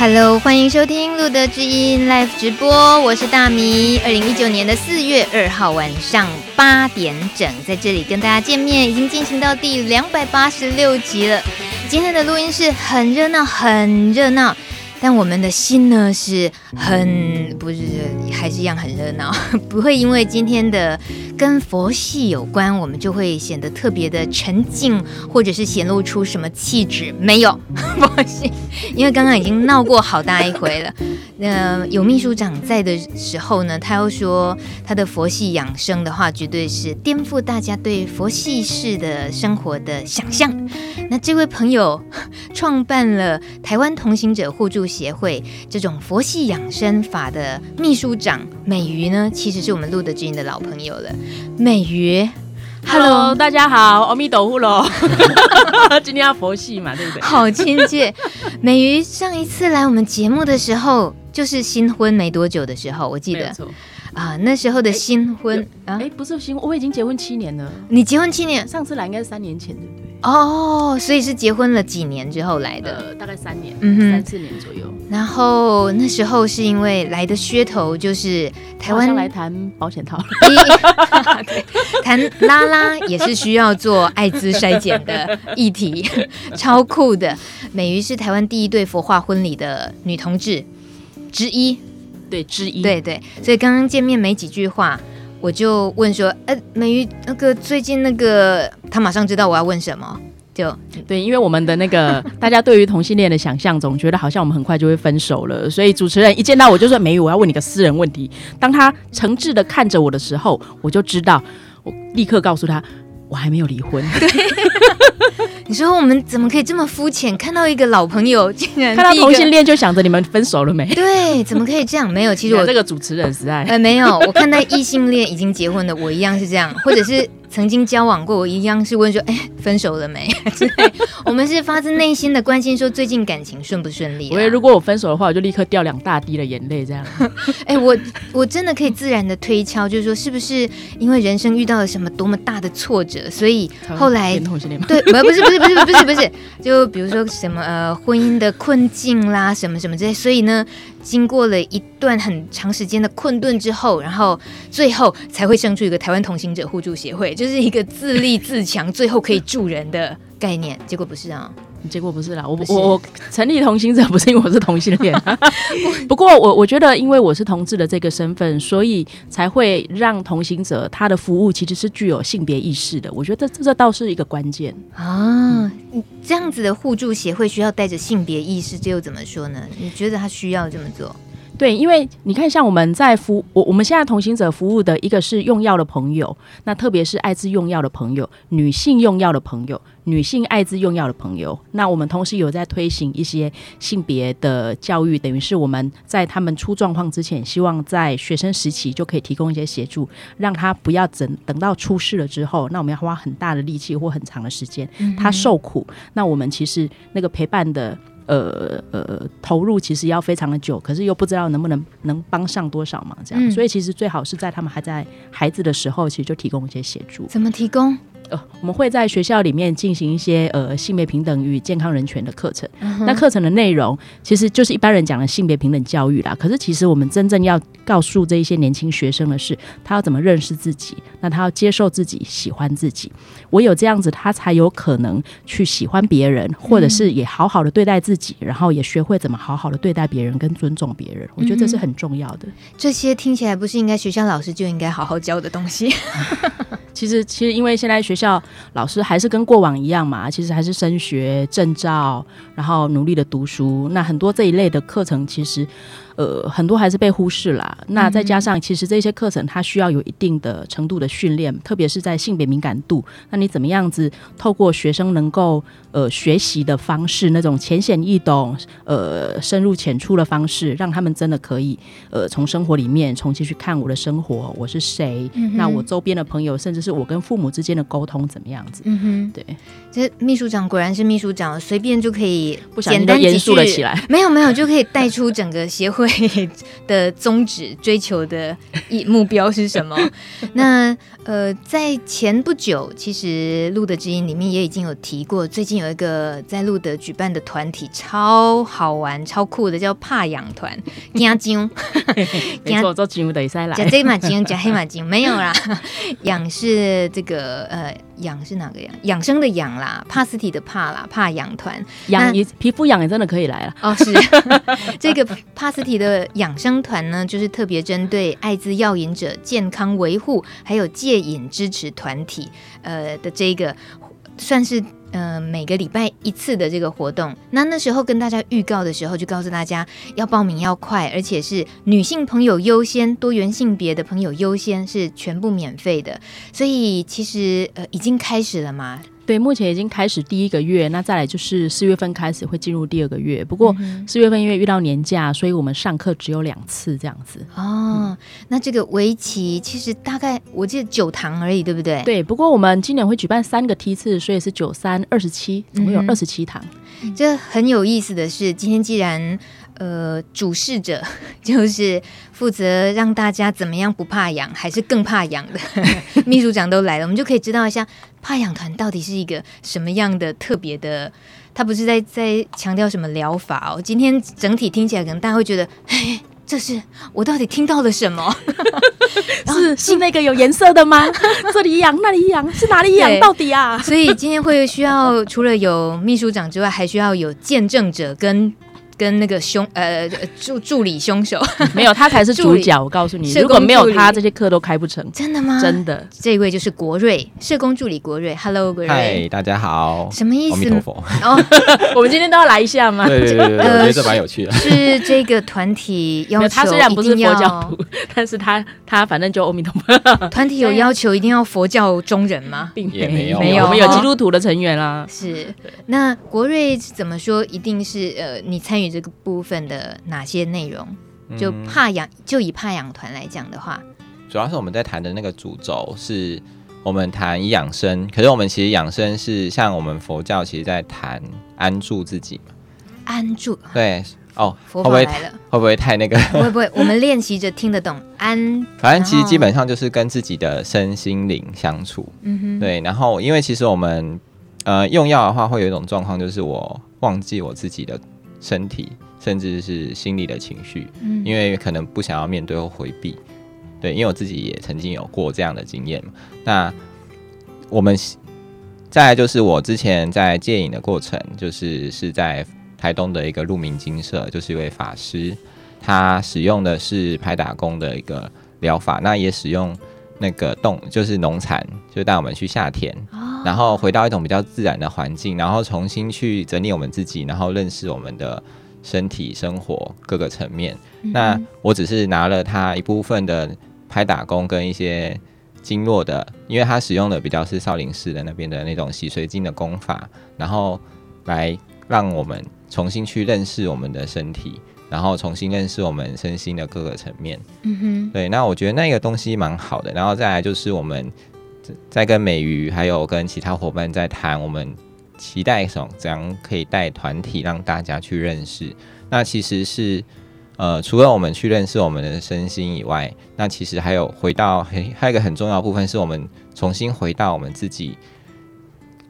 Hello，欢迎收听路德之音 Live 直播，我是大米。二零一九年的四月二号晚上八点整，在这里跟大家见面，已经进行到第两百八十六集了。今天的录音室很热闹，很热闹。但我们的心呢，是很不是，还是一样很热闹，不会因为今天的跟佛系有关，我们就会显得特别的沉静，或者是显露出什么气质？没有，佛系，因为刚刚已经闹过好大一回了。那有秘书长在的时候呢，他又说他的佛系养生的话，绝对是颠覆大家对佛系式的生活的想象。那这位朋友创办了台湾同行者互助协会这种佛系养生法的秘书长美瑜呢，其实是我们露德知音的老朋友了。美瑜，Hello，大家好，阿弥陀佛喽。今天要佛系嘛，对不对？好亲切。美瑜上一次来我们节目的时候。就是新婚没多久的时候，我记得啊，那时候的新婚啊，哎，不是新婚，我已经结婚七年了。你结婚七年，上次来应该是三年前，对不对？哦，所以是结婚了几年之后来的？呃，大概三年，嗯哼，三四年左右。然后那时候是因为来的噱头就是台湾来谈保险套，对，谈拉拉也是需要做艾滋筛检的议题，超酷的。美瑜是台湾第一对佛化婚礼的女同志。之一，对之一，对对，所以刚刚见面没几句话，我就问说，哎，美玉，那个最近那个，他马上知道我要问什么，就对，因为我们的那个 大家对于同性恋的想象，总觉得好像我们很快就会分手了，所以主持人一见到我就说，美玉，我要问你个私人问题。当他诚挚的看着我的时候，我就知道，我立刻告诉他，我还没有离婚。对你说我们怎么可以这么肤浅？看到一个老朋友，竟然看到同性恋就想着你们分手了没？对，怎么可以这样？没有，其实我这个主持人实在 呃没有，我看到异性恋已经结婚的，我一样是这样，或者是。曾经交往过，我一样是问说，哎，分手了没？我们是发自内心的关心，说最近感情顺不顺利？因为如果我分手的话，我就立刻掉两大滴的眼泪，这样。哎，我我真的可以自然的推敲，就是说，是不是因为人生遇到了什么多么大的挫折，所以后来对，不是不是不是不是不是不是，不是，就比如说什么呃婚姻的困境啦，什么什么之类，所以呢。经过了一段很长时间的困顿之后，然后最后才会生出一个台湾同行者互助协会，就是一个自立自强，最后可以助人的概念。结果不是啊。结果不是啦，我我我成立同行者不是因为我是同性恋，不过我我觉得因为我是同志的这个身份，所以才会让同行者他的服务其实是具有性别意识的。我觉得这这倒是一个关键啊。这样子的互助协会需要带着性别意识，这又怎么说呢？你觉得他需要这么做？对，因为你看，像我们在服我我们现在同行者服务的一个是用药的朋友，那特别是艾滋用药的朋友，女性用药的朋友，女性艾滋用药的朋友，那我们同时有在推行一些性别的教育，等于是我们在他们出状况之前，希望在学生时期就可以提供一些协助，让他不要等等到出事了之后，那我们要花很大的力气或很长的时间，他受苦，那我们其实那个陪伴的。呃呃，投入其实要非常的久，可是又不知道能不能能帮上多少忙，这样，嗯、所以其实最好是在他们还在孩子的时候，其实就提供一些协助。怎么提供？呃，我们会在学校里面进行一些呃性别平等与健康人权的课程。Uh. 那课程的内容其实就是一般人讲的性别平等教育啦。可是其实我们真正要告诉这一些年轻学生的是，他要怎么认识自己，那他要接受自己，喜欢自己。唯有这样子，他才有可能去喜欢别人，或者是也好好的对待自己，嗯、然后也学会怎么好好的对待别人跟尊重别人。我觉得这是很重要的。这些听起来不是应该学校老师就应该好好教的东西。其实，其实因为现在学校老师还是跟过往一样嘛，其实还是升学证照，然后努力的读书。那很多这一类的课程，其实呃，很多还是被忽视啦。那再加上，其实这些课程它需要有一定的程度的训练，特别是在性别敏感度。那你怎么样子透过学生能够呃学习的方式，那种浅显易懂、呃深入浅出的方式，让他们真的可以呃从生活里面重新去看我的生活，我是谁？嗯、那我周边的朋友，甚至是我跟父母之间的沟通怎么样子？嗯哼，对。其实秘书长果然是秘书长，随便就可以不小心就严肃了起来。没有没有，就可以带出整个协会 的宗旨、追求的一目标是什么？那呃，在前不久，其实路德知音里面也已经有提过，最近有一个在路德举办的团体，超好玩、超酷的，叫怕痒团。惊精，没错，做节目的赛来。加黑马精，加黑马精，没有啦。痒是这个呃。养是哪个养？养生的养啦，帕斯提的帕啦，帕养团养也皮肤养也真的可以来了哦。是 这个帕斯提的养生团呢，就是特别针对艾滋药瘾者健康维护还有戒瘾支持团体呃的这个算是。呃，每个礼拜一次的这个活动，那那时候跟大家预告的时候，就告诉大家要报名要快，而且是女性朋友优先，多元性别的朋友优先，是全部免费的。所以其实呃，已经开始了嘛。对，目前已经开始第一个月，那再来就是四月份开始会进入第二个月。不过四月份因为遇到年假，所以我们上课只有两次这样子。哦，嗯、那这个围棋其实大概我记得九堂而已，对不对？对，不过我们今年会举办三个梯次，所以是九三二十七，总共有二十七堂。这很有意思的是，今天既然。呃，主事者 就是负责让大家怎么样不怕痒，还是更怕痒的 秘书长都来了，我们就可以知道一下怕痒团到底是一个什么样的特别的。他不是在在强调什么疗法哦。今天整体听起来，可能大家会觉得，哎，这是我到底听到了什么？是是那个有颜色的吗？这里痒，那里痒，是哪里痒？到底啊？所以今天会需要除了有秘书长之外，还需要有见证者跟。跟那个凶呃助助理凶手 没有，他才是主角。我告诉你，如果没有他，这些课都开不成。真的吗？真的。这位就是国瑞社工助理国瑞，Hello，国瑞。嗨，大家好。什么意思？阿弥陀佛。哦，我们今天都要来一下吗？对对对，我觉得这蛮有趣的。是这个团体要求，他虽然不是佛教徒，但是他他反正就阿弥陀佛。团体有要求一定要佛教中人吗？并没有，没有，我们有基督徒的成员啦。是。那国瑞怎么说？一定是呃，你参与。这个部分的哪些内容？就怕养，就以怕养团来讲的话，主要是我们在谈的那个主轴是我们谈养生，可是我们其实养生是像我们佛教其实在谈安住自己嘛，安住对哦，佛法来了，会不会太那个？不会不会，我们练习着听得懂安，反正其实基本上就是跟自己的身心灵相处，嗯哼，对，然后因为其实我们呃用药的话，会有一种状况，就是我忘记我自己的。身体甚至是心理的情绪，嗯，因为可能不想要面对或回避，对，因为我自己也曾经有过这样的经验。那我们再来就是我之前在戒瘾的过程，就是是在台东的一个鹿鸣精舍，就是一位法师，他使用的是拍打功的一个疗法，那也使用那个动，就是农产，就带我们去下田。然后回到一种比较自然的环境，然后重新去整理我们自己，然后认识我们的身体、生活各个层面。嗯、那我只是拿了他一部分的拍打工跟一些经络的，因为他使用的比较是少林寺的那边的那种洗髓经的功法，然后来让我们重新去认识我们的身体，然后重新认识我们身心的各个层面。嗯哼，对，那我觉得那个东西蛮好的。然后再来就是我们。在跟美瑜还有跟其他伙伴在谈，我们期待什么？怎样可以带团体让大家去认识？那其实是呃，除了我们去认识我们的身心以外，那其实还有回到还还有一个很重要的部分，是我们重新回到我们自己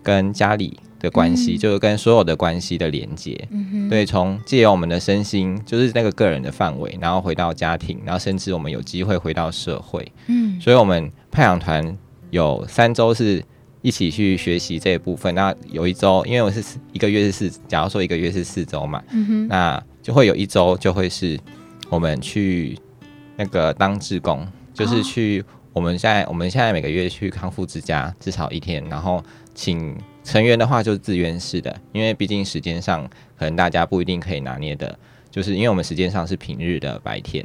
跟家里的关系，嗯、就是跟所有的关系的连接。对，从借由我们的身心，就是那个个人的范围，然后回到家庭，然后甚至我们有机会回到社会。嗯，所以我们派养团。有三周是一起去学习这一部分，那有一周，因为我是一个月是四，假如说一个月是四周嘛，嗯哼，那就会有一周就会是我们去那个当志工，就是去我们现在我们现在每个月去康复之家至少一天，然后请成员的话就是自愿式的，因为毕竟时间上可能大家不一定可以拿捏的，就是因为我们时间上是平日的白天，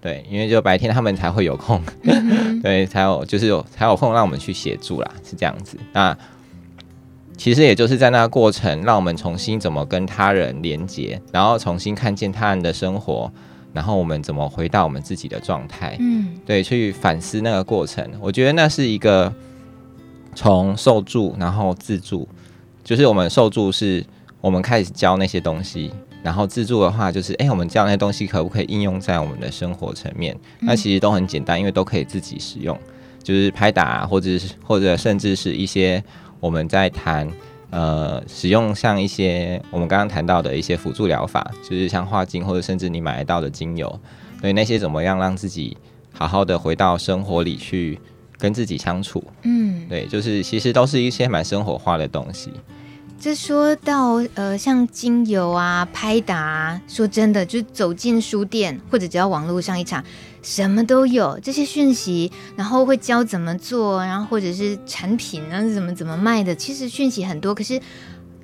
对，因为就白天他们才会有空，对，才有就是有才有空让我们去协助啦，是这样子。那其实也就是在那个过程，让我们重新怎么跟他人连接，然后重新看见他人的生活，然后我们怎么回到我们自己的状态，嗯，对，去反思那个过程。我觉得那是一个从受助然后自助，就是我们受助是我们开始教那些东西。然后自助的话，就是哎，我们教那些东西可不可以应用在我们的生活层面？那其实都很简单，因为都可以自己使用，就是拍打啊，或者是或者甚至是一些我们在谈呃使用像一些我们刚刚谈到的一些辅助疗法，就是像画精或者甚至你买得到的精油，所以那些怎么样让自己好好的回到生活里去跟自己相处？嗯，对，就是其实都是一些蛮生活化的东西。这说到呃，像精油啊、拍打啊，说真的，就走进书店或者只要网络上一查，什么都有这些讯息，然后会教怎么做，然后或者是产品啊怎么怎么卖的，其实讯息很多，可是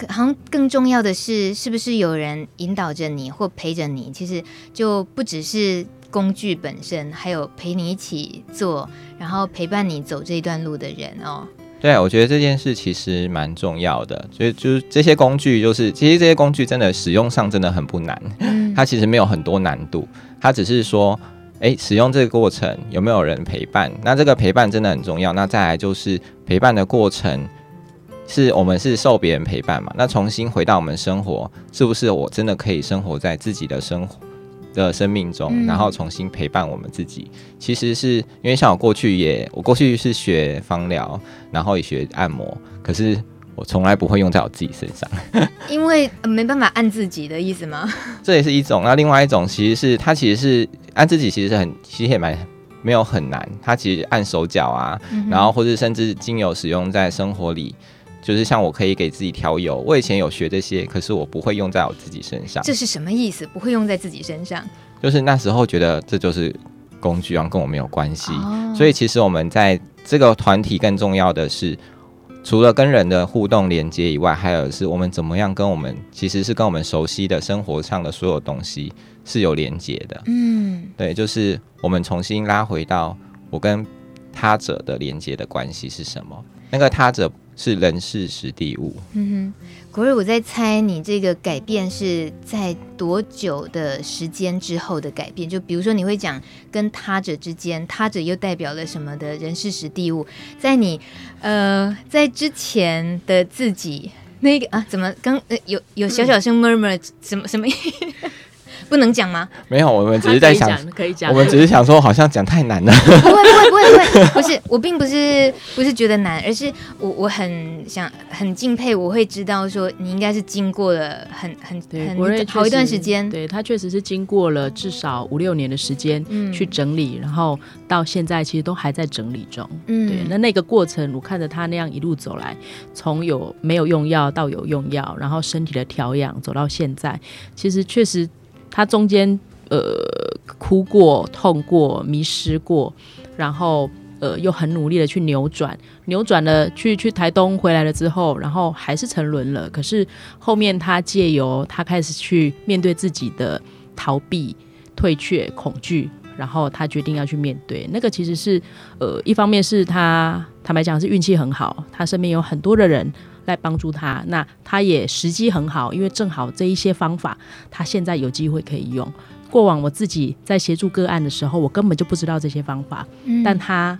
好像更重要的是，是不是有人引导着你或陪着你？其实就不只是工具本身，还有陪你一起做，然后陪伴你走这一段路的人哦。对，我觉得这件事其实蛮重要的，所以就是这些工具，就是其实这些工具真的使用上真的很不难，它其实没有很多难度，它只是说，诶，使用这个过程有没有人陪伴？那这个陪伴真的很重要。那再来就是陪伴的过程，是我们是受别人陪伴嘛？那重新回到我们生活，是不是我真的可以生活在自己的生活？的生命中，然后重新陪伴我们自己，嗯、其实是因为像我过去也，我过去是学芳疗，然后也学按摩，可是我从来不会用在我自己身上，因为、呃、没办法按自己的意思吗？这也是一种。那另外一种其实是它其实是按自己，其实是很其实也蛮没有很难。它其实按手脚啊，嗯、然后或者甚至精油使用在生活里。就是像我可以给自己调油，我以前有学这些，可是我不会用在我自己身上。这是什么意思？不会用在自己身上？就是那时候觉得这就是工具，然后跟我没有关系。哦、所以其实我们在这个团体更重要的是，除了跟人的互动连接以外，还有是我们怎么样跟我们其实是跟我们熟悉的生活上的所有东西是有连接的。嗯，对，就是我们重新拉回到我跟他者的连接的关系是什么？那个他者。是人事时地物。嗯哼，国瑞，我在猜你这个改变是在多久的时间之后的改变？就比如说，你会讲跟他者之间，他者又代表了什么的人事时地物？在你呃在之前的自己那个啊，怎么刚呃有有小小声 murmur 什么什么？不能讲吗？没有，我们只是在想，可以讲。我们只是想说，好像讲太难了。不会，不会，不会，不会。不是，我并不是不是觉得难，而是我我很想很敬佩，我会知道说你应该是经过了很很对很好一段时间。对，他确实是经过了至少五六年的时间去整理，嗯、然后到现在其实都还在整理中。嗯，对。那那个过程，我看着他那样一路走来，从有没有用药到有用药，然后身体的调养走到现在，其实确实。他中间呃哭过、痛过、迷失过，然后呃又很努力的去扭转，扭转了去去台东回来了之后，然后还是沉沦了。可是后面他借由他开始去面对自己的逃避、退却、恐惧，然后他决定要去面对。那个其实是呃一方面是他坦白讲是运气很好，他身边有很多的人。来帮助他，那他也时机很好，因为正好这一些方法，他现在有机会可以用。过往我自己在协助个案的时候，我根本就不知道这些方法，嗯、但他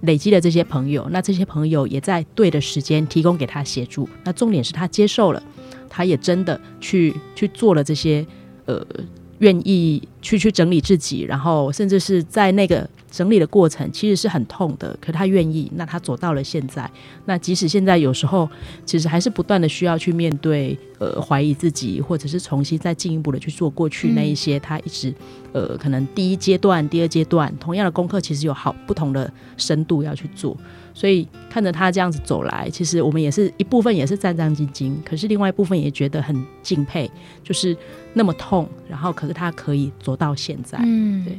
累积了这些朋友，那这些朋友也在对的时间提供给他协助。那重点是他接受了，他也真的去去做了这些，呃，愿意去去整理自己，然后甚至是在那个。整理的过程其实是很痛的，可他愿意，那他走到了现在。那即使现在有时候，其实还是不断的需要去面对，呃，怀疑自己，或者是重新再进一步的去做过去那一些他一直，呃，可能第一阶段、第二阶段同样的功课，其实有好不同的深度要去做。所以看着他这样子走来，其实我们也是一部分也是战战兢兢，可是另外一部分也觉得很敬佩，就是那么痛，然后可是他可以走到现在，嗯，对。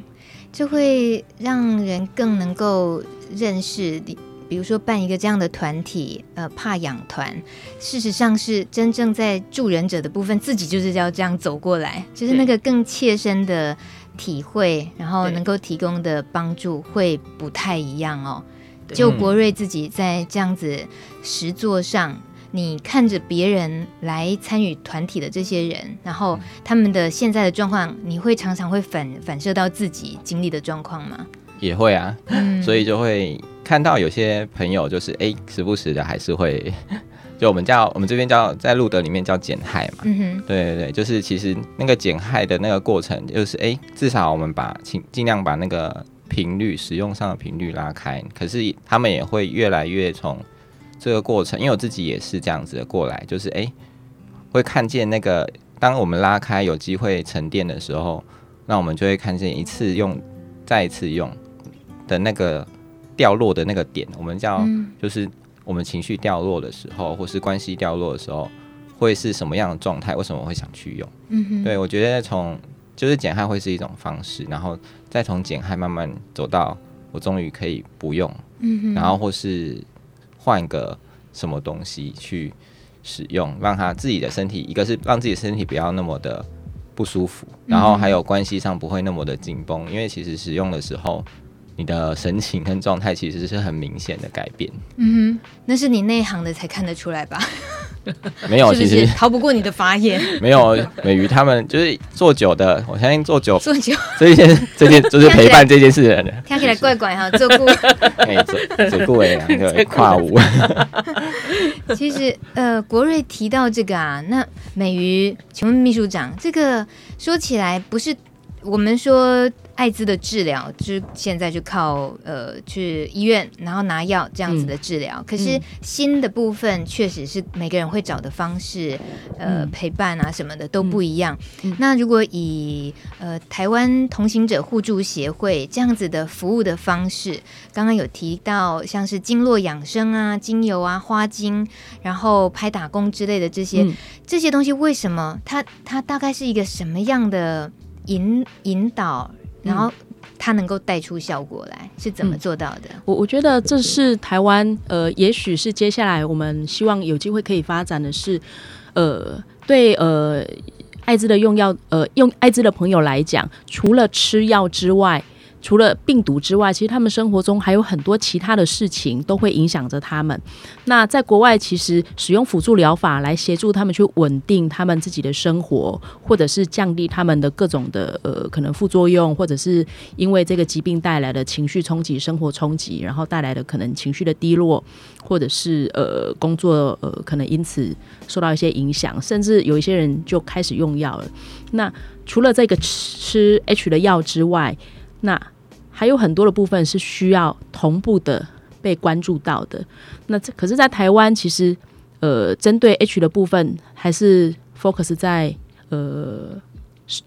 就会让人更能够认识你比如说办一个这样的团体，呃，怕养团，事实上是真正在助人者的部分，自己就是要这样走过来，就是那个更切身的体会，然后能够提供的帮助会不太一样哦。就国瑞自己在这样子实作上，你看着别人来参与团体的这些人，然后他们的现在的状况，你会常常会反反射到自己经历的状况吗？也会啊，嗯、所以就会看到有些朋友就是哎，时不时的还是会，就我们叫我们这边叫在路德里面叫减害嘛，嗯，对对对，就是其实那个减害的那个过程，就是哎，至少我们把尽尽量把那个。频率使用上的频率拉开，可是他们也会越来越从这个过程，因为我自己也是这样子的过来，就是哎、欸，会看见那个当我们拉开有机会沉淀的时候，那我们就会看见一次用再一次用的那个掉落的那个点，我们叫就是我们情绪掉落的时候，或是关系掉落的时候，会是什么样的状态？为什么会想去用？嗯哼，对我觉得从。就是减害会是一种方式，然后再从减害慢慢走到我终于可以不用，嗯哼，然后或是换个什么东西去使用，让他自己的身体，一个是让自己的身体不要那么的不舒服，然后还有关系上不会那么的紧绷，因为其实使用的时候。你的神情跟状态其实是很明显的改变。嗯哼，那是你内行的才看得出来吧？没有，其实逃不过你的法眼。没有，美瑜他们就是做酒的，我相信做酒做酒 这件这件就是陪伴这件事的人。听起来怪怪哈，做顾哎，做做顾哎，跨舞。其实呃，国瑞提到这个啊，那美瑜，请问秘书长，这个说起来不是我们说。艾滋的治疗，就是现在就靠呃去医院，然后拿药这样子的治疗。嗯、可是新的部分确实是每个人会找的方式，呃，嗯、陪伴啊什么的都不一样。嗯、那如果以呃台湾同行者互助协会这样子的服务的方式，刚刚有提到像是经络养生啊、精油啊、花精，然后拍打工之类的这些、嗯、这些东西，为什么它它大概是一个什么样的引引导？然后它能够带出效果来，是怎么做到的？我、嗯、我觉得这是台湾，呃，也许是接下来我们希望有机会可以发展的是，呃，对，呃，艾滋的用药，呃，用艾滋的朋友来讲，除了吃药之外。除了病毒之外，其实他们生活中还有很多其他的事情都会影响着他们。那在国外，其实使用辅助疗法来协助他们去稳定他们自己的生活，或者是降低他们的各种的呃可能副作用，或者是因为这个疾病带来的情绪冲击、生活冲击，然后带来的可能情绪的低落，或者是呃工作呃可能因此受到一些影响，甚至有一些人就开始用药了。那除了这个吃 H 的药之外，那还有很多的部分是需要同步的被关注到的。那这可是，在台湾其实，呃，针对 H 的部分还是 focus 在呃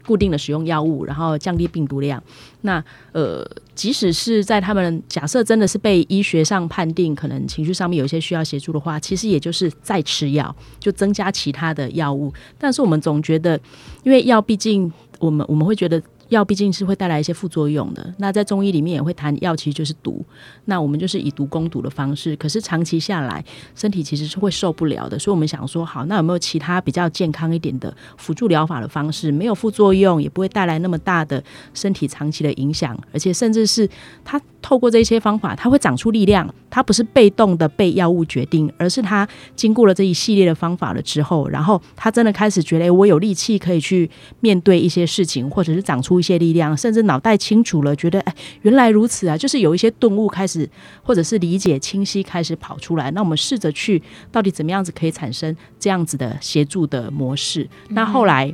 固定的使用药物，然后降低病毒量。那呃，即使是在他们假设真的是被医学上判定可能情绪上面有一些需要协助的话，其实也就是再吃药，就增加其他的药物。但是我们总觉得，因为药毕竟我们我们会觉得。药毕竟是会带来一些副作用的。那在中医里面也会谈，药其实就是毒。那我们就是以毒攻毒的方式。可是长期下来，身体其实是会受不了的。所以我们想说，好，那有没有其他比较健康一点的辅助疗法的方式？没有副作用，也不会带来那么大的身体长期的影响，而且甚至是它透过这些方法，它会长出力量。它不是被动的被药物决定，而是它经过了这一系列的方法了之后，然后它真的开始觉得，我有力气可以去面对一些事情，或者是长出。一些力量，甚至脑袋清楚了，觉得哎，原来如此啊！就是有一些顿悟开始，或者是理解清晰开始跑出来。那我们试着去，到底怎么样子可以产生这样子的协助的模式？那后来，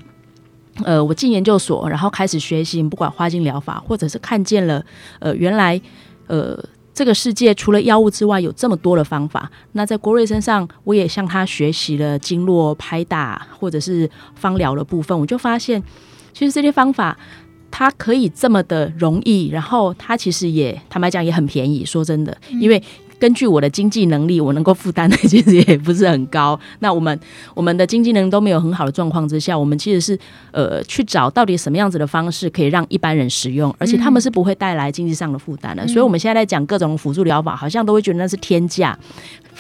呃，我进研究所，然后开始学习，不管花精疗法，或者是看见了，呃，原来，呃，这个世界除了药物之外，有这么多的方法。那在郭瑞身上，我也向他学习了经络拍打，或者是芳疗的部分，我就发现，其实这些方法。它可以这么的容易，然后它其实也坦白讲也很便宜。说真的，因为根据我的经济能力，我能够负担的其实也不是很高。那我们我们的经济能力都没有很好的状况之下，我们其实是呃去找到底什么样子的方式可以让一般人使用，而且他们是不会带来经济上的负担的。嗯、所以我们现在在讲各种辅助疗法，好像都会觉得那是天价。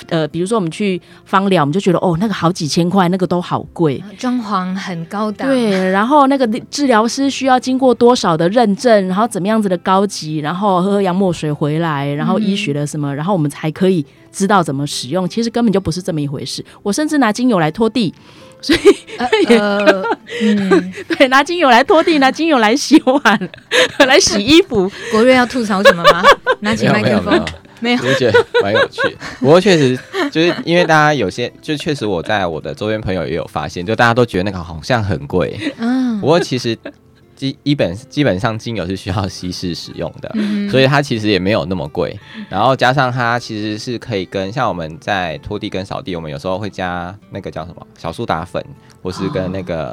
呃，比如说我们去芳疗，我们就觉得哦，那个好几千块，那个都好贵，装潢很高档。对，然后那个治疗师需要经过多少的认证，然后怎么样子的高级，然后喝喝洋墨水回来，然后医学的什么，嗯、然后我们才可以知道怎么使用。其实根本就不是这么一回事。我甚至拿精油来拖地，所以也、呃呃嗯、对，拿精油来拖地，拿精油来洗碗，来洗衣服。国瑞要吐槽什么吗？拿起麦克风。没有，我觉得蛮有趣。不过确实就是因为大家有些，就确实我在我的周边朋友也有发现，就大家都觉得那个好像很贵。嗯。不过其实基基本基本上精油是需要稀释使用的，嗯、所以它其实也没有那么贵。然后加上它其实是可以跟像我们在拖地跟扫地，我们有时候会加那个叫什么小苏打粉，或是跟那个、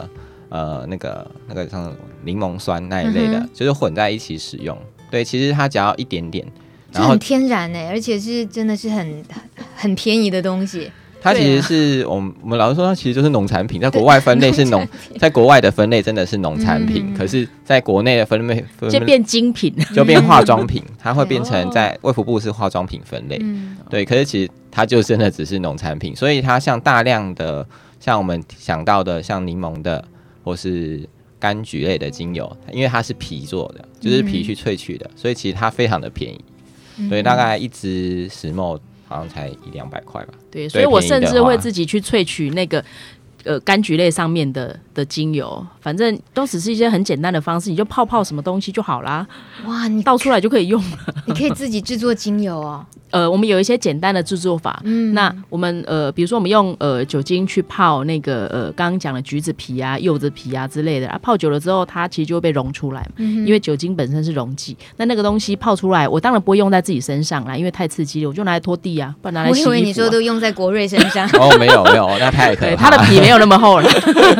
哦、呃那个那个像柠檬酸那一类的，嗯、就是混在一起使用。对，其实它只要一点点。然后很天然呢，而且是真的是很很便宜的东西。它其实是我们我们老实说，它其实就是农产品，在国外分类是农，在国外的分类真的是农产品，嗯、可是在国内的分类就变精品，就变化妆品，它会变成在卫福部是化妆品分类。嗯、对，可是其实它就真的只是农产品，所以它像大量的像我们想到的像柠檬的或是柑橘类的精油，因为它是皮做的，就是皮去萃取的，所以其实它非常的便宜。所以大概一支十 ml 好像才一两百块吧。对，所以我甚至会自己去萃取那个呃柑橘类上面的的精油，反正都只是一些很简单的方式，你就泡泡什么东西就好啦。哇，你倒出来就可以用了。你可以自己制作精油哦。呃，我们有一些简单的制作法。嗯，那我们呃，比如说我们用呃酒精去泡那个呃刚刚讲的橘子皮啊、柚子皮啊之类的啊，泡久了之后，它其实就会被溶出来。嗯，因为酒精本身是溶剂。那那个东西泡出来，我当然不会用在自己身上啦，因为太刺激了，我就拿来拖地啊，不然拿来洗衣服啊。我以为你说都用在国瑞身上。哦，没有没有，那太可以。它的皮没有那么厚了，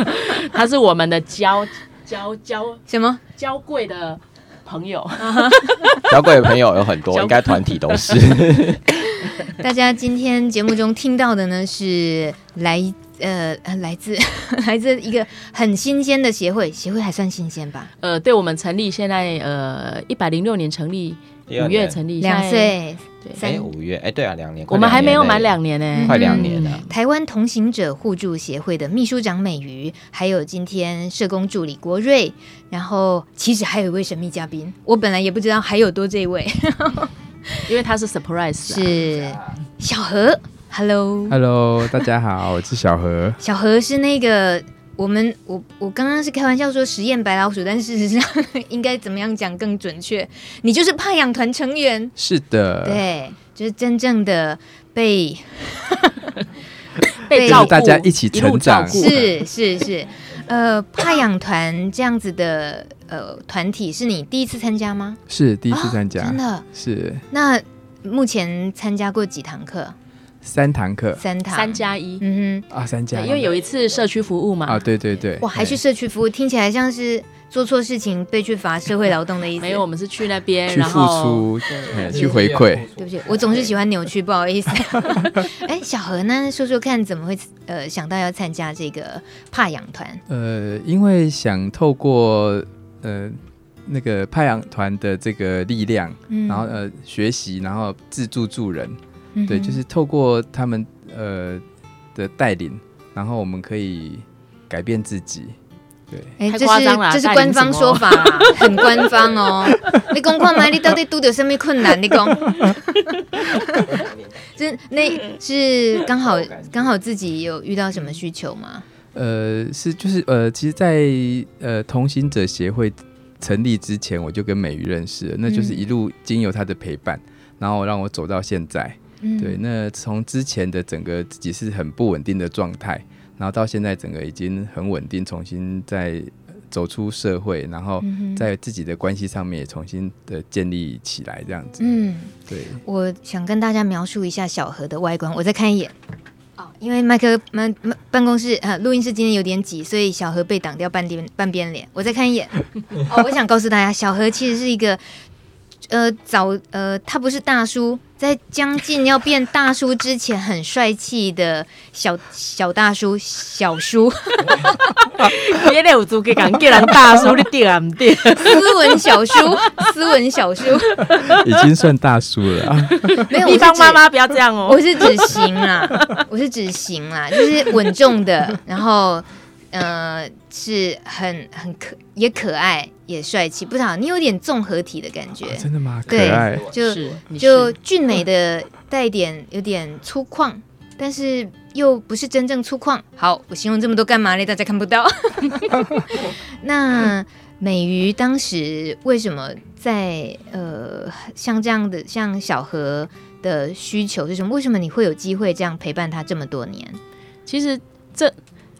他是我们的交交交什么交贵的。朋友，交贵的朋友有很多，应该团体都是。大家今天节目中听到的呢，是来呃来自来自一个很新鲜的协会，协会还算新鲜吧？呃，对我们成立现在呃一百零六年成立，五月成立两岁。哎，五月哎，对啊，两年，我们还没有满两年呢，快两年了。台湾同行者互助协会的秘书长美瑜，还有今天社工助理国瑞，然后其实还有一位神秘嘉宾，我本来也不知道还有多这一位，因为他是 surprise，是。小何，Hello，Hello，大家好，我是小何，小何是那个。我们我我刚刚是开玩笑说实验白老鼠，但事实上应该怎么样讲更准确？你就是怕养团成员，是的，对，就是真正的被 被照顾，大家一起成长，是是是，呃，怕养团这样子的呃团体是你第一次参加吗？是第一次参加，哦，真的是。那目前参加过几堂课？三堂课，三堂，三加一，嗯哼，啊，三加一，因为有一次社区服务嘛，啊，对对对，哇，还去社区服务，听起来像是做错事情被去罚社会劳动的意思。没有，我们是去那边，去付出，去回馈。对不起，我总是喜欢扭曲，不好意思。哎，小何呢？说说看，怎么会呃想到要参加这个怕养团？呃，因为想透过呃那个怕痒团的这个力量，然后呃学习，然后自助助人。对，就是透过他们呃的带领，然后我们可以改变自己。对，哎，这是这是官方说法啊，很官方哦。你讲看嘛，你到底遇到什么困难？你讲，这那是刚好刚好自己有遇到什么需求吗？呃，是就是呃，其实在，在呃同行者协会成立之前，我就跟美瑜认识了，那就是一路经由他的陪伴，然后让我走到现在。对，那从之前的整个自己是很不稳定的状态，然后到现在整个已经很稳定，重新再走出社会，然后在自己的关系上面也重新的建立起来，这样子。嗯，对。我想跟大家描述一下小何的外观，我再看一眼。哦，因为麦克麦办公室啊，录音室今天有点挤，所以小何被挡掉半边半边脸。我再看一眼。哦，我想告诉大家，小何其实是一个。呃早呃他不是大叔，在将近要变大叔之前很帅气的小小大叔小叔，别来有做给讲叫人大叔你对啊唔对？斯文小叔，斯文小叔已经算大叔了啊。没有，地方妈妈不要这样哦。我是指型啦，我是指型啦，就是稳重的，然后。呃，是很很可也可爱也帅气，不知道你有点综合体的感觉，哦、真的吗？对，就就俊美的带点有点粗犷，但是又不是真正粗犷。好，我形容这么多干嘛嘞？大家看不到。那美瑜当时为什么在呃像这样的像小何的需求是什么？为什么你会有机会这样陪伴他这么多年？其实这。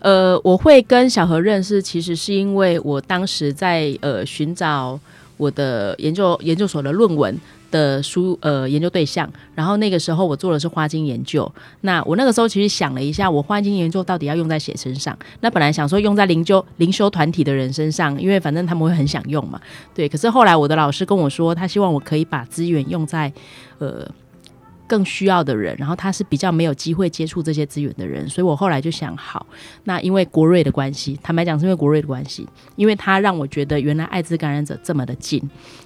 呃，我会跟小何认识，其实是因为我当时在呃寻找我的研究研究所的论文的书呃研究对象，然后那个时候我做的是花精研究。那我那个时候其实想了一下，我花精研究到底要用在谁身上？那本来想说用在灵修灵修团体的人身上，因为反正他们会很想用嘛。对，可是后来我的老师跟我说，他希望我可以把资源用在呃。更需要的人，然后他是比较没有机会接触这些资源的人，所以我后来就想，好，那因为国瑞的关系，坦白讲是因为国瑞的关系，因为他让我觉得原来艾滋感染者这么的近，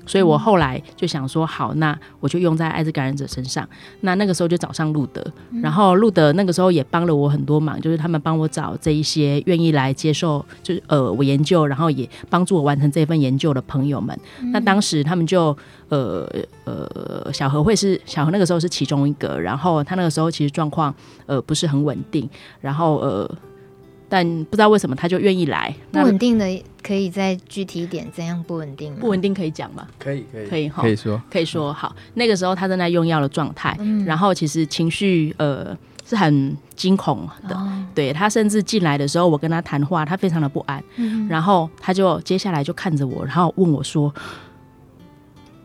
所以我后来就想说，好，那我就用在艾滋感染者身上。那那个时候就找上路德，然后路德那个时候也帮了我很多忙，就是他们帮我找这一些愿意来接受，就是呃我研究，然后也帮助我完成这份研究的朋友们。那当时他们就。呃呃，小何会是小何那个时候是其中一个，然后他那个时候其实状况呃不是很稳定，然后呃，但不知道为什么他就愿意来。不稳定的可以再具体一点，怎样不稳定？不稳定可以讲吗？可以可以可以可以说可以说好。那个时候他正在用药的状态，嗯、然后其实情绪呃是很惊恐的，哦、对他甚至进来的时候，我跟他谈话，他非常的不安，嗯、然后他就接下来就看着我，然后问我说。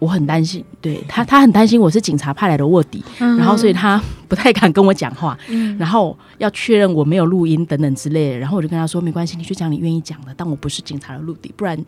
我很担心，对他，他很担心我是警察派来的卧底，嗯、然后所以他不太敢跟我讲话，嗯、然后要确认我没有录音等等之类的，然后我就跟他说没关系，你去讲你愿意讲的，但我不是警察的卧底，不然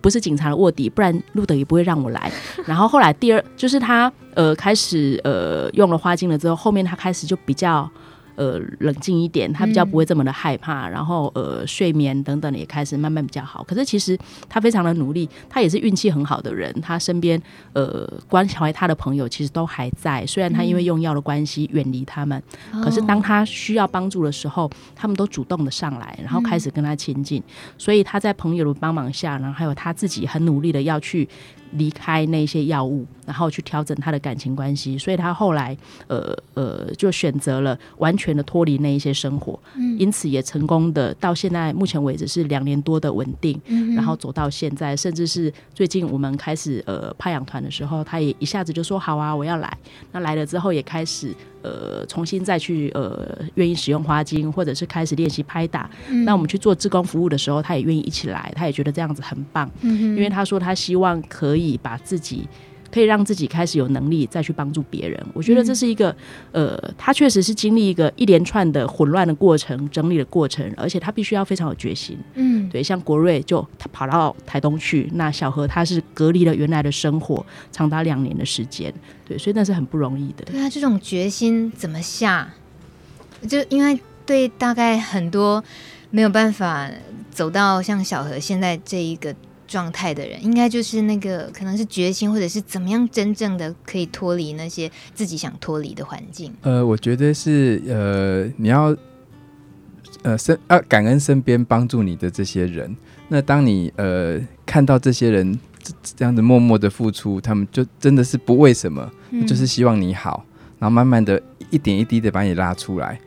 不是警察的卧底，不然路德也不会让我来。然后后来第二就是他呃开始呃用了花精了之后，后面他开始就比较。呃，冷静一点，他比较不会这么的害怕，嗯、然后呃，睡眠等等也开始慢慢比较好。可是其实他非常的努力，他也是运气很好的人。他身边呃关怀他的朋友其实都还在，虽然他因为用药的关系远离他们，嗯、可是当他需要帮助的时候，他们都主动的上来，然后开始跟他亲近。嗯、所以他在朋友的帮忙下，然后还有他自己很努力的要去。离开那些药物，然后去调整他的感情关系，所以他后来呃呃就选择了完全的脱离那一些生活，嗯，因此也成功的到现在目前为止是两年多的稳定，嗯，然后走到现在，甚至是最近我们开始呃拍养团的时候，他也一下子就说好啊，我要来。那来了之后也开始。呃，重新再去呃，愿意使用花精，或者是开始练习拍打。嗯、那我们去做志工服务的时候，他也愿意一起来，他也觉得这样子很棒。嗯、因为他说他希望可以把自己。可以让自己开始有能力再去帮助别人，我觉得这是一个，呃，他确实是经历一个一连串的混乱的过程、整理的过程，而且他必须要非常有决心。嗯，对，像国瑞就他跑到台东去，那小何他是隔离了原来的生活长达两年的时间，对，所以那是很不容易的。对啊，这种决心怎么下？就因为对大概很多没有办法走到像小何现在这一个。状态的人，应该就是那个可能是决心，或者是怎么样真正的可以脱离那些自己想脱离的环境。呃，我觉得是呃，你要呃身啊感恩身边帮助你的这些人。那当你呃看到这些人这这样子默默的付出，他们就真的是不为什么，嗯、就是希望你好，然后慢慢的一点一滴的把你拉出来。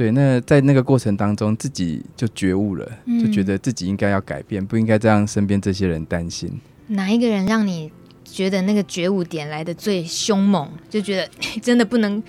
对，那在那个过程当中，自己就觉悟了，嗯、就觉得自己应该要改变，不应该再让身边这些人担心。哪一个人让你觉得那个觉悟点来的最凶猛？就觉得 真的不能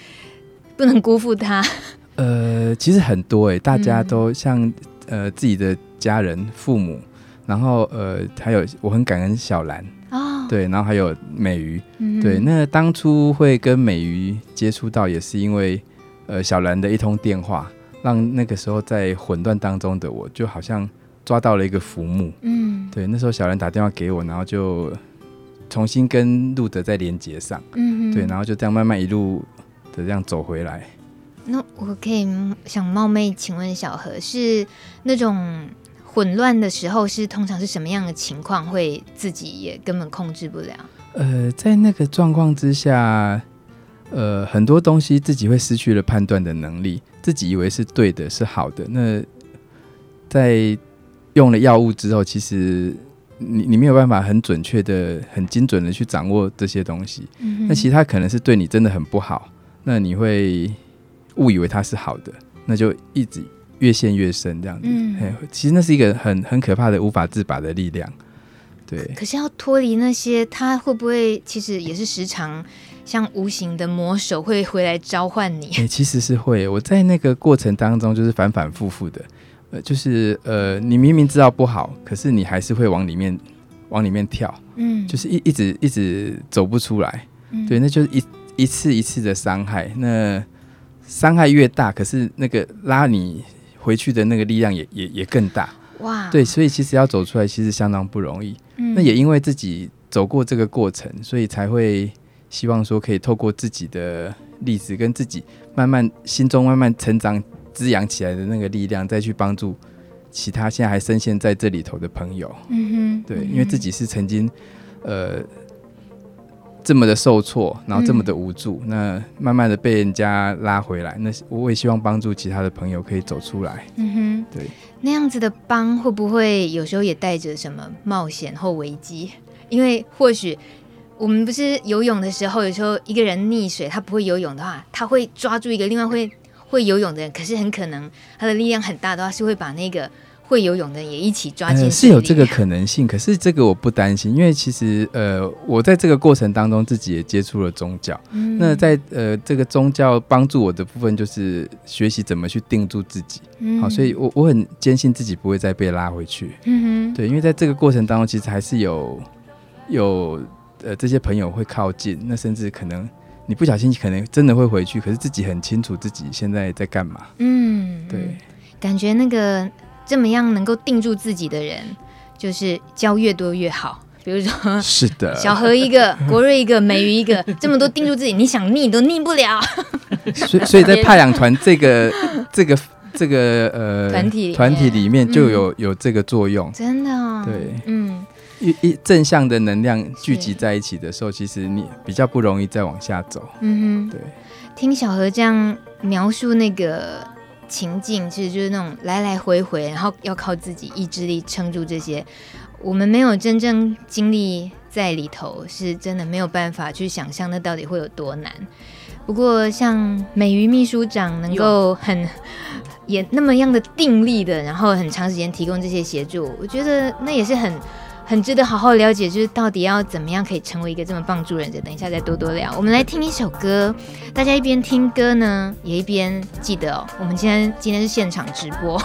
不能辜负他。呃，其实很多哎，大家都像、嗯、呃自己的家人、父母，然后呃还有我很感恩小兰哦，对，然后还有美瑜，嗯、对，那当初会跟美瑜接触到，也是因为。呃，小兰的一通电话，让那个时候在混乱当中的我，就好像抓到了一个浮木。嗯，对，那时候小兰打电话给我，然后就重新跟路德再连接上，嗯，对，然后就这样慢慢一路的这样走回来。那我可以想冒昧请问小何，是那种混乱的时候，是通常是什么样的情况，会自己也根本控制不了？呃，在那个状况之下，呃，很多东西自己会失去了判断的能力，自己以为是对的，是好的。那在用了药物之后，其实你你没有办法很准确的、很精准的去掌握这些东西。嗯、那其实它可能是对你真的很不好，那你会误以为它是好的，那就一直越陷越深这样子。嗯，其实那是一个很很可怕的、无法自拔的力量。对，可是要脱离那些，他会不会其实也是时常像无形的魔手会回来召唤你？哎、欸，其实是会。我在那个过程当中就是反反复复的，呃，就是呃，你明明知道不好，可是你还是会往里面往里面跳，嗯，就是一一直一直走不出来，嗯、对，那就是一一次一次的伤害。那伤害越大，可是那个拉你回去的那个力量也也也更大。哇，对，所以其实要走出来，其实相当不容易。嗯，那也因为自己走过这个过程，所以才会希望说，可以透过自己的例子，跟自己慢慢心中慢慢成长、滋养起来的那个力量，再去帮助其他现在还深陷在这里头的朋友。嗯哼，对，因为自己是曾经，呃。这么的受挫，然后这么的无助，嗯、那慢慢的被人家拉回来。那我也希望帮助其他的朋友可以走出来。嗯哼，对，那样子的帮会不会有时候也带着什么冒险或危机？因为或许我们不是游泳的时候，有时候一个人溺水，他不会游泳的话，他会抓住一个另外会会游泳的人，可是很可能他的力量很大的话，是会把那个。会游泳的也一起抓进、呃，是有这个可能性。可是这个我不担心，因为其实呃，我在这个过程当中自己也接触了宗教。嗯、那在呃这个宗教帮助我的部分，就是学习怎么去定住自己。嗯、好，所以我我很坚信自己不会再被拉回去。嗯哼，对，因为在这个过程当中，其实还是有有呃这些朋友会靠近，那甚至可能你不小心可能真的会回去，可是自己很清楚自己现在在干嘛。嗯，对，感觉那个。这么样能够定住自己的人，就是交越多越好。比如说，是的，小何一个，国瑞一个，美瑜一个，这么多定住自己，你想逆都逆不了。所以，所以在派养团这个这个这个呃团体团体里面就有、嗯、有这个作用，真的、哦。对，嗯，一一正向的能量聚集在一起的时候，其实你比较不容易再往下走。嗯哼，对。听小何这样描述那个。情境其实就是那种来来回回，然后要靠自己意志力撑住这些。我们没有真正经历在里头，是真的没有办法去想象那到底会有多难。不过像美瑜秘书长能够很也那么样的定力的，然后很长时间提供这些协助，我觉得那也是很。很值得好好了解，就是到底要怎么样可以成为一个这么棒助人者。等一下再多多聊。我们来听一首歌，大家一边听歌呢，也一边记得哦。我们今天今天是现场直播，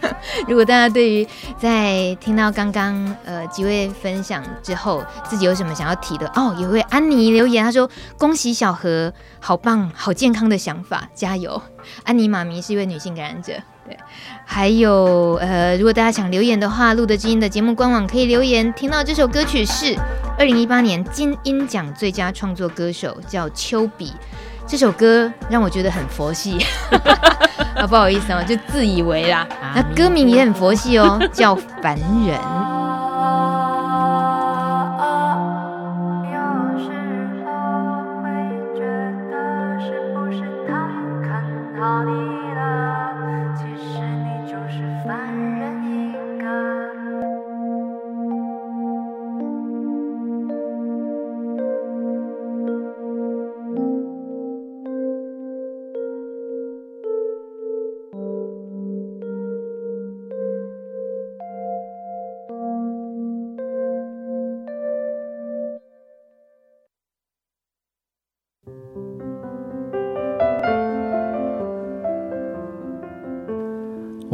如果大家对于在听到刚刚呃几位分享之后，自己有什么想要提的哦，有位安妮留言，她说恭喜小何，好棒，好健康的想法，加油。安妮妈咪是一位女性感染者。对，还有呃，如果大家想留言的话，露德知音的节目官网可以留言。听到这首歌曲是二零一八年金音奖最佳创作歌手，叫丘比。这首歌让我觉得很佛系，啊，不好意思啊，就自以为啦。那歌名也很佛系哦，叫《凡人》。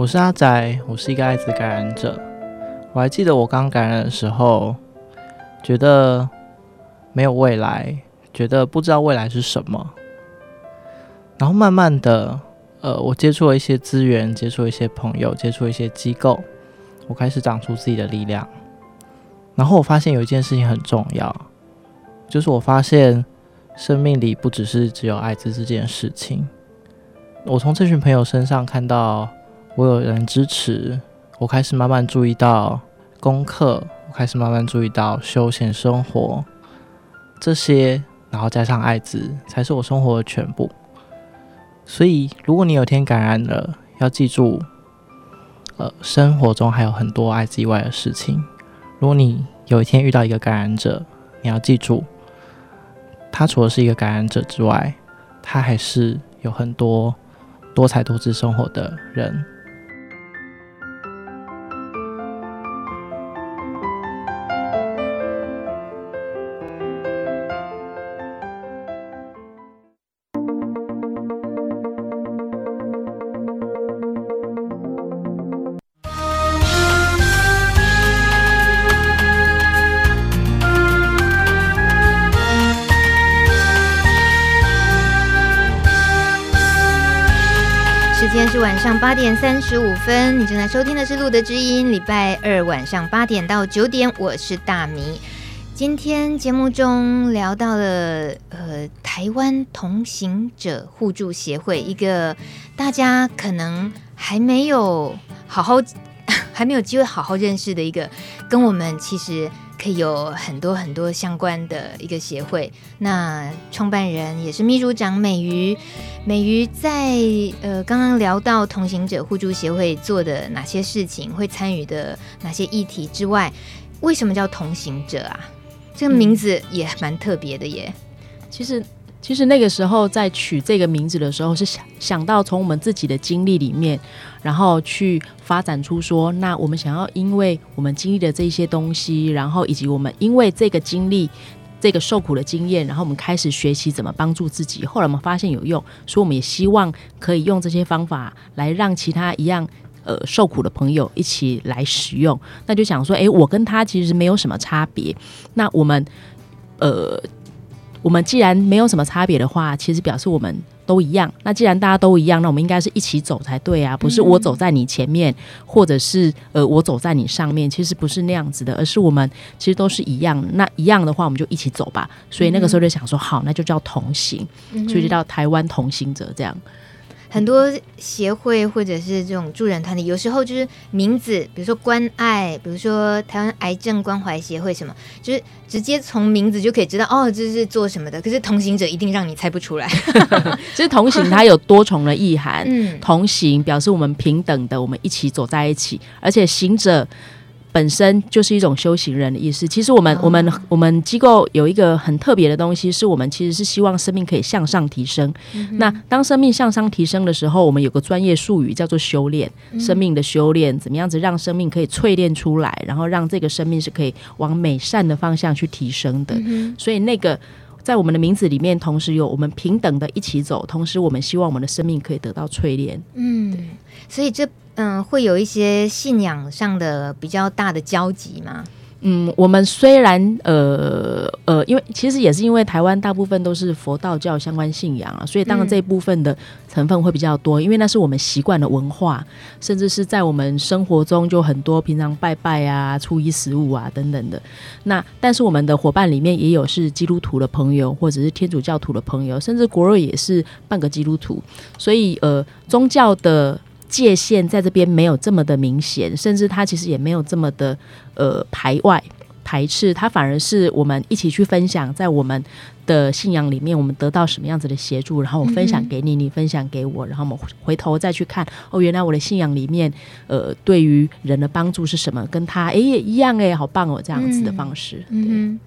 我是阿仔，我是一个艾滋感染者。我还记得我刚感染的时候，觉得没有未来，觉得不知道未来是什么。然后慢慢的，呃，我接触了一些资源，接触了一些朋友，接触一些机构，我开始长出自己的力量。然后我发现有一件事情很重要，就是我发现生命里不只是只有艾滋这件事情。我从这群朋友身上看到我有人支持，我开始慢慢注意到功课，我开始慢慢注意到休闲生活这些，然后加上艾滋，才是我生活的全部。所以，如果你有天感染了，要记住，呃，生活中还有很多艾滋以外的事情。如果你有一天遇到一个感染者，你要记住，他除了是一个感染者之外，他还是有很多多彩多姿生活的人。八点三十五分，你正在收听的是《路德之音》，礼拜二晚上八点到九点，我是大米。今天节目中聊到了呃，台湾同行者互助协会，一个大家可能还没有好好，还没有机会好好认识的一个，跟我们其实。可以有很多很多相关的一个协会，那创办人也是秘书长美瑜。美瑜在呃刚刚聊到同行者互助协会做的哪些事情，会参与的哪些议题之外，为什么叫同行者啊？这个名字也蛮特别的耶。其实。其实那个时候在取这个名字的时候，是想想到从我们自己的经历里面，然后去发展出说，那我们想要因为我们经历的这些东西，然后以及我们因为这个经历、这个受苦的经验，然后我们开始学习怎么帮助自己。后来我们发现有用，所以我们也希望可以用这些方法来让其他一样呃受苦的朋友一起来使用。那就想说，诶，我跟他其实没有什么差别。那我们呃。我们既然没有什么差别的话，其实表示我们都一样。那既然大家都一样，那我们应该是一起走才对啊，不是我走在你前面，或者是呃我走在你上面，其实不是那样子的，而是我们其实都是一样。那一样的话，我们就一起走吧。所以那个时候就想说，好，那就叫同行，所以就叫台湾同行者这样。很多协会或者是这种助人团体，有时候就是名字，比如说关爱，比如说台湾癌症关怀协会什么，就是直接从名字就可以知道哦，这是做什么的。可是同行者一定让你猜不出来。其 实同行它有多重的 意涵，嗯，同行表示我们平等的，我们一起走在一起，而且行者。本身就是一种修行人的意思。其实我们、我们、我们机构有一个很特别的东西，是我们其实是希望生命可以向上提升。嗯、那当生命向上提升的时候，我们有个专业术语叫做修炼，生命的修炼，怎么样子让生命可以淬炼出来，然后让这个生命是可以往美善的方向去提升的。嗯、所以那个在我们的名字里面，同时有我们平等的一起走，同时我们希望我们的生命可以得到淬炼。嗯，所以这。嗯，会有一些信仰上的比较大的交集吗？嗯，我们虽然呃呃，因为其实也是因为台湾大部分都是佛道教相关信仰啊，所以当然这一部分的成分会比较多，因为那是我们习惯的文化，甚至是在我们生活中就很多平常拜拜啊、初一十五啊等等的。那但是我们的伙伴里面也有是基督徒的朋友，或者是天主教徒的朋友，甚至国瑞也是半个基督徒，所以呃，宗教的。界限在这边没有这么的明显，甚至他其实也没有这么的呃排外排斥，他反而是我们一起去分享，在我们的信仰里面，我们得到什么样子的协助，然后我分享给你，你分享给我，然后我们回头再去看，哦，原来我的信仰里面，呃，对于人的帮助是什么，跟他哎也一样哎，好棒哦，这样子的方式，嗯。嗯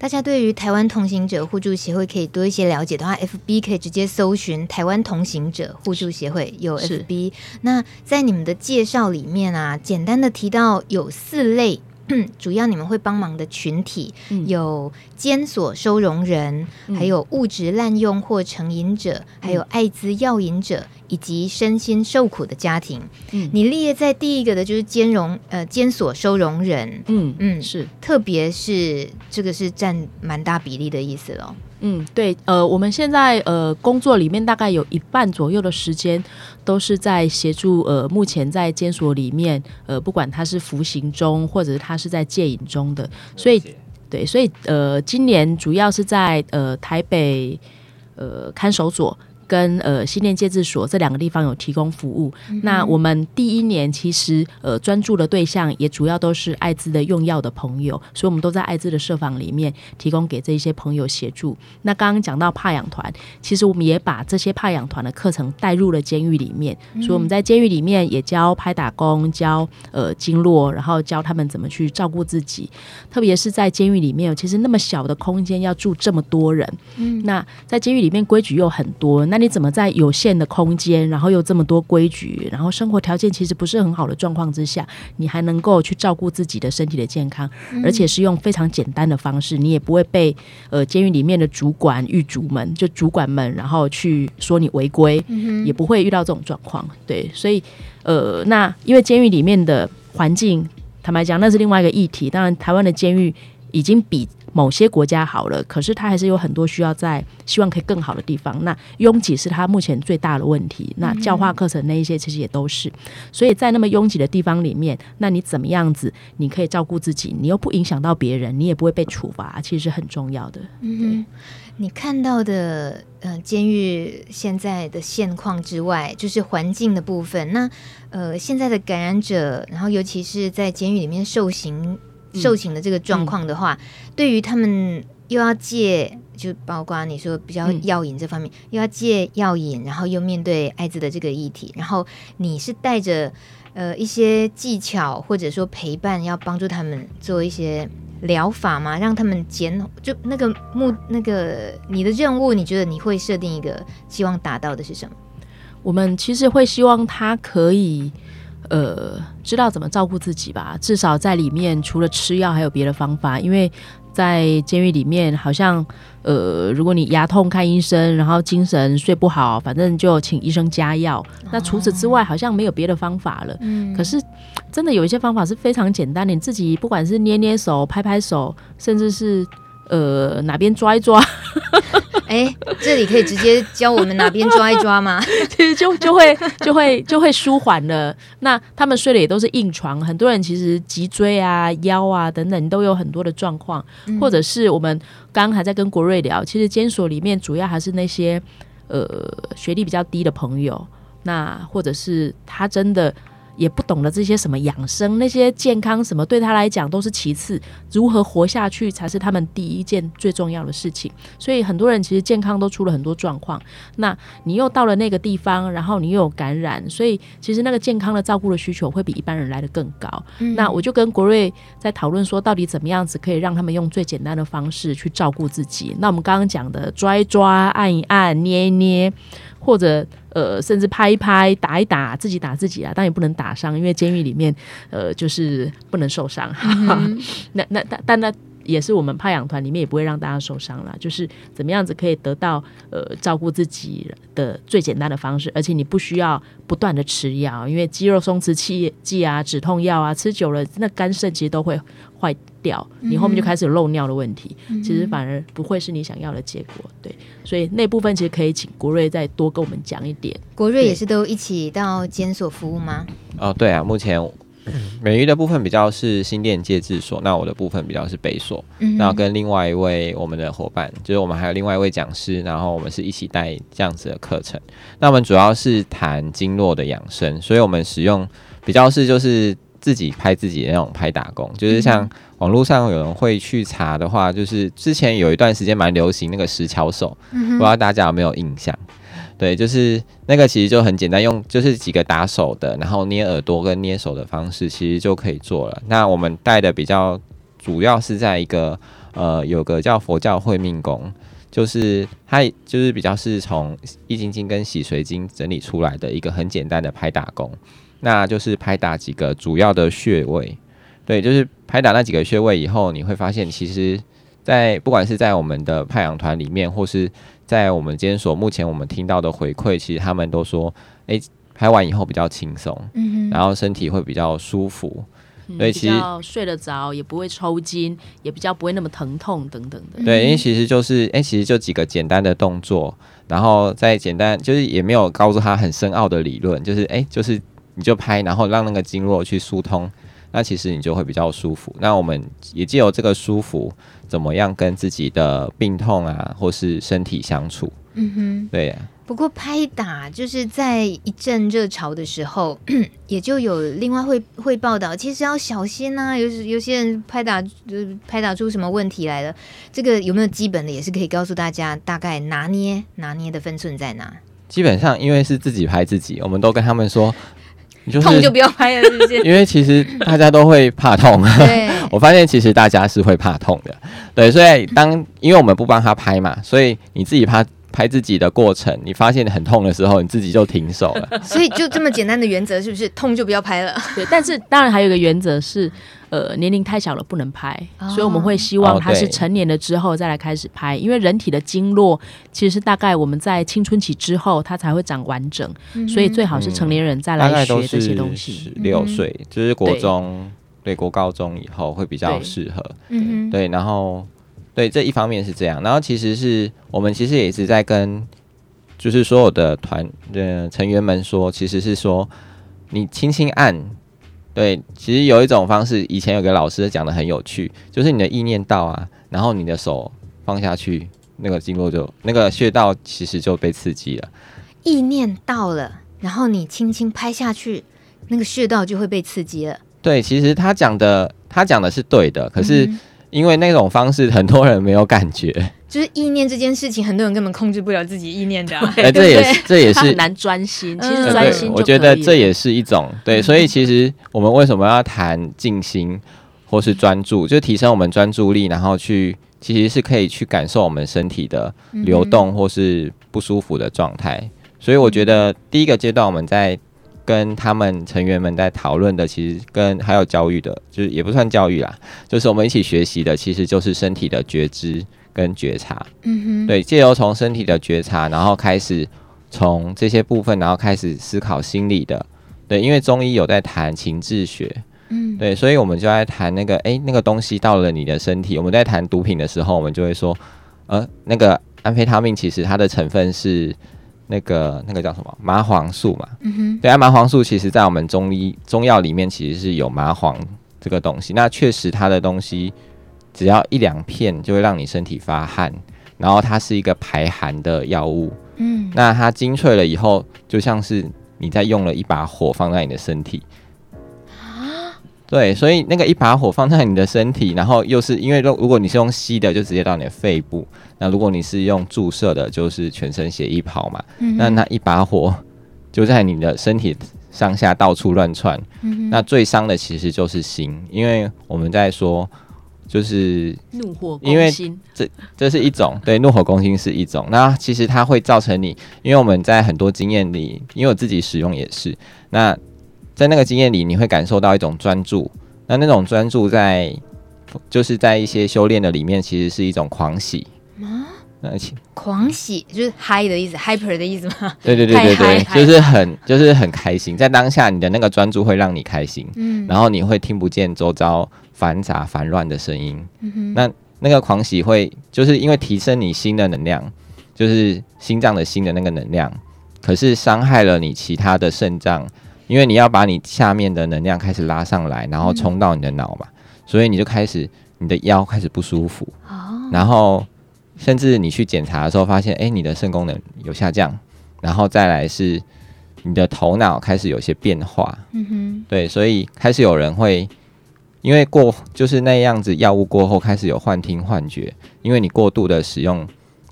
大家对于台湾同行者互助协会可以多一些了解的话，FB 可以直接搜寻台湾同行者互助协会有 FB。那在你们的介绍里面啊，简单的提到有四类。主要你们会帮忙的群体有监所收容人，嗯、还有物质滥用或成瘾者，嗯、还有艾滋药瘾者，以及身心受苦的家庭。嗯，你列在第一个的就是监容呃监所收容人。嗯嗯，是，特别是这个是占蛮大比例的意思喽。嗯，对，呃，我们现在呃工作里面大概有一半左右的时间都是在协助呃目前在监所里面呃不管他是服刑中或者是他是在戒瘾中的，所以对，所以呃，今年主要是在呃台北呃看守所。跟呃心电介质所这两个地方有提供服务。嗯、那我们第一年其实呃专注的对象也主要都是艾滋的用药的朋友，所以我们都在艾滋的设防里面提供给这些朋友协助。那刚刚讲到怕痒团，其实我们也把这些怕痒团的课程带入了监狱里面，嗯、所以我们在监狱里面也教拍打工，教呃经络，然后教他们怎么去照顾自己。特别是在监狱里面，其实那么小的空间要住这么多人，嗯，那在监狱里面规矩又很多，那你怎么在有限的空间，然后又这么多规矩，然后生活条件其实不是很好的状况之下，你还能够去照顾自己的身体的健康，嗯、而且是用非常简单的方式，你也不会被呃监狱里面的主管、狱卒们就主管们，然后去说你违规，嗯、也不会遇到这种状况。对，所以呃，那因为监狱里面的环境，坦白讲，那是另外一个议题。当然，台湾的监狱已经比。某些国家好了，可是它还是有很多需要在希望可以更好的地方。那拥挤是它目前最大的问题。那教化课程那一些其实也都是。所以在那么拥挤的地方里面，那你怎么样子你可以照顾自己，你又不影响到别人，你也不会被处罚，其实是很重要的。嗯，你看到的呃监狱现在的现况之外，就是环境的部分。那呃现在的感染者，然后尤其是在监狱里面受刑。受刑的这个状况的话，嗯、对于他们又要戒，就包括你说比较药瘾这方面，嗯、又要戒药瘾，然后又面对艾滋的这个议题，然后你是带着呃一些技巧或者说陪伴，要帮助他们做一些疗法吗？让他们减就那个目那个你的任务，你觉得你会设定一个希望达到的是什么？我们其实会希望他可以。呃，知道怎么照顾自己吧，至少在里面除了吃药，还有别的方法。因为在监狱里面，好像呃，如果你牙痛看医生，然后精神睡不好，反正就请医生加药。哦、那除此之外，好像没有别的方法了。嗯，可是真的有一些方法是非常简单的，你自己不管是捏捏手、拍拍手，甚至是呃哪边抓一抓。哎，这里可以直接教我们哪边抓一抓吗？其 实就就会就会就会舒缓了。那他们睡的也都是硬床，很多人其实脊椎啊、腰啊等等都有很多的状况，嗯、或者是我们刚刚还在跟国瑞聊，其实监所里面主要还是那些呃学历比较低的朋友，那或者是他真的。也不懂得这些什么养生，那些健康什么，对他来讲都是其次，如何活下去才是他们第一件最重要的事情。所以很多人其实健康都出了很多状况。那你又到了那个地方，然后你又有感染，所以其实那个健康的照顾的需求会比一般人来的更高。嗯、那我就跟国瑞在讨论说，到底怎么样子可以让他们用最简单的方式去照顾自己。那我们刚刚讲的抓一抓、按一按、捏一捏。或者呃，甚至拍一拍、打一打，自己打自己啊，但也不能打伤，因为监狱里面呃，就是不能受伤。那那但但那也是我们派养团里面也不会让大家受伤啦，就是怎么样子可以得到呃照顾自己的最简单的方式，而且你不需要不断的吃药，因为肌肉松弛剂剂啊、止痛药啊，吃久了那肝肾其实都会坏掉，你后面就开始有漏尿的问题，嗯、其实反而不会是你想要的结果。对，所以那部分其实可以请国瑞再多跟我们讲一点。国瑞也是都一起到监所服务吗？哦，对啊，目前 美瑜的部分比较是心电介质所，那我的部分比较是北所，然后、嗯、哼跟另外一位我们的伙伴，就是我们还有另外一位讲师，然后我们是一起带这样子的课程。那我们主要是谈经络的养生，所以我们使用比较是就是。自己拍自己的那种拍打工，就是像网络上有人会去查的话，就是之前有一段时间蛮流行那个石桥手，嗯、不知道大家有没有印象？对，就是那个其实就很简单，用就是几个打手的，然后捏耳朵跟捏手的方式，其实就可以做了。那我们带的比较主要是在一个呃，有个叫佛教会命功，就是它就是比较是从易筋经跟洗髓经整理出来的一个很简单的拍打功。那就是拍打几个主要的穴位，对，就是拍打那几个穴位以后，你会发现，其实，在不管是在我们的怕痒团里面，或是在我们今天所，目前我们听到的回馈，其实他们都说，诶，拍完以后比较轻松，然后身体会比较舒服，嗯、所以其实睡得着，也不会抽筋，也比较不会那么疼痛等等的。对，因为其实就是，诶，其实就几个简单的动作，然后再简单，就是也没有告诉他很深奥的理论，就是，诶，就是。你就拍，然后让那个经络去疏通，那其实你就会比较舒服。那我们也借由这个舒服，怎么样跟自己的病痛啊，或是身体相处？嗯哼，对。不过拍打就是在一阵热潮的时候，也就有另外会会报道，其实要小心呐、啊。有有些人拍打就拍打出什么问题来了，这个有没有基本的也是可以告诉大家，大概拿捏拿捏的分寸在哪？基本上因为是自己拍自己，我们都跟他们说，就是、痛就不要拍了，是不是？因为其实大家都会怕痛。对，我发现其实大家是会怕痛的。对，所以当因为我们不帮他拍嘛，所以你自己拍。拍自己的过程，你发现很痛的时候，你自己就停手了。所以就这么简单的原则，是不是痛就不要拍了？对，但是当然还有一个原则是，呃，年龄太小了不能拍，哦、所以我们会希望他是成年了之后再来开始拍，哦、因为人体的经络其实是大概我们在青春期之后它才会长完整，嗯、所以最好是成年人再来学这些东西。十六岁就是国中，对，对国高中以后会比较适合。嗯对，然后。对，这一方面是这样，然后其实是我们其实也一直在跟，就是所有的团的成员们说，其实是说你轻轻按，对，其实有一种方式，以前有个老师讲的很有趣，就是你的意念到啊，然后你的手放下去，那个经络就那个穴道其实就被刺激了。意念到了，然后你轻轻拍下去，那个穴道就会被刺激了。对，其实他讲的他讲的是对的，可是。嗯因为那种方式，很多人没有感觉。就是意念这件事情，很多人根本控制不了自己意念的、啊。哎，这也是，这也是很难专心。其实专心、嗯，我觉得这也是一种对。所以其实我们为什么要谈静心或是专注，就提升我们专注力，然后去其实是可以去感受我们身体的流动或是不舒服的状态。所以我觉得第一个阶段我们在。跟他们成员们在讨论的，其实跟还有教育的，就是也不算教育啦，就是我们一起学习的，其实就是身体的觉知跟觉察。嗯哼，对，借由从身体的觉察，然后开始从这些部分，然后开始思考心理的。对，因为中医有在谈情志学，嗯，对，所以我们就在谈那个，哎、欸，那个东西到了你的身体。我们在谈毒品的时候，我们就会说，呃，那个安非他命其实它的成分是。那个那个叫什么麻黄素嘛？嗯哼，对啊，麻黄素其实在我们中医中药里面其实是有麻黄这个东西。那确实它的东西只要一两片就会让你身体发汗，然后它是一个排寒的药物。嗯，那它精粹了以后，就像是你在用了一把火放在你的身体。对，所以那个一把火放在你的身体，然后又是因为如如果你是用吸的，就直接到你的肺部；那如果你是用注射的，就是全身血液跑嘛。嗯、那那一把火就在你的身体上下到处乱窜。嗯、那最伤的其实就是心，因为我们在说就是怒火攻心，这这是一种对怒火攻心是一种。那其实它会造成你，因为我们在很多经验里，因为我自己使用也是那。在那个经验里，你会感受到一种专注。那那种专注在，就是在一些修炼的里面，其实是一种狂喜啊。而且狂喜就是嗨的意思，hyper 的意思吗？对对对对对，就是很就是很开心。在当下，你的那个专注会让你开心。嗯。然后你会听不见周遭繁杂烦乱的声音。嗯。那那个狂喜会，就是因为提升你心的能量，就是心脏的心的那个能量，可是伤害了你其他的肾脏。因为你要把你下面的能量开始拉上来，然后冲到你的脑嘛，嗯、所以你就开始你的腰开始不舒服，哦、然后甚至你去检查的时候发现，哎，你的肾功能有下降，然后再来是你的头脑开始有些变化，嗯哼，对，所以开始有人会因为过就是那样子药物过后开始有幻听幻觉，因为你过度的使用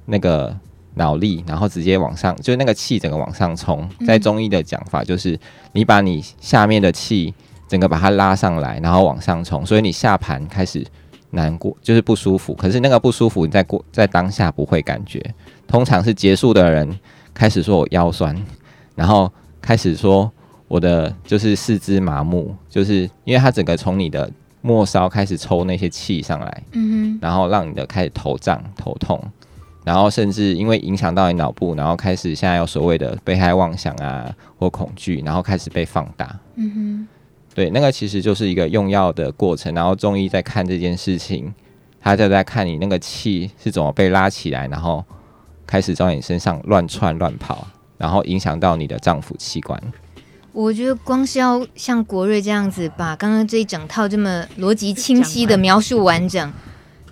那个。脑力，然后直接往上，就是那个气整个往上冲。在中医的讲法，就是你把你下面的气整个把它拉上来，然后往上冲，所以你下盘开始难过，就是不舒服。可是那个不舒服，你在过在当下不会感觉。通常是结束的人开始说我腰酸，然后开始说我的就是四肢麻木，就是因为它整个从你的末梢开始抽那些气上来，嗯哼，然后让你的开始头胀头痛。然后甚至因为影响到你脑部，然后开始现在有所谓的被害妄想啊或恐惧，然后开始被放大。嗯哼，对，那个其实就是一个用药的过程。然后中医在看这件事情，他就在看你那个气是怎么被拉起来，然后开始在你身上乱窜乱跑，然后影响到你的脏腑器官。我觉得光是要像国瑞这样子把刚刚这一整套这么逻辑清晰的描述完整，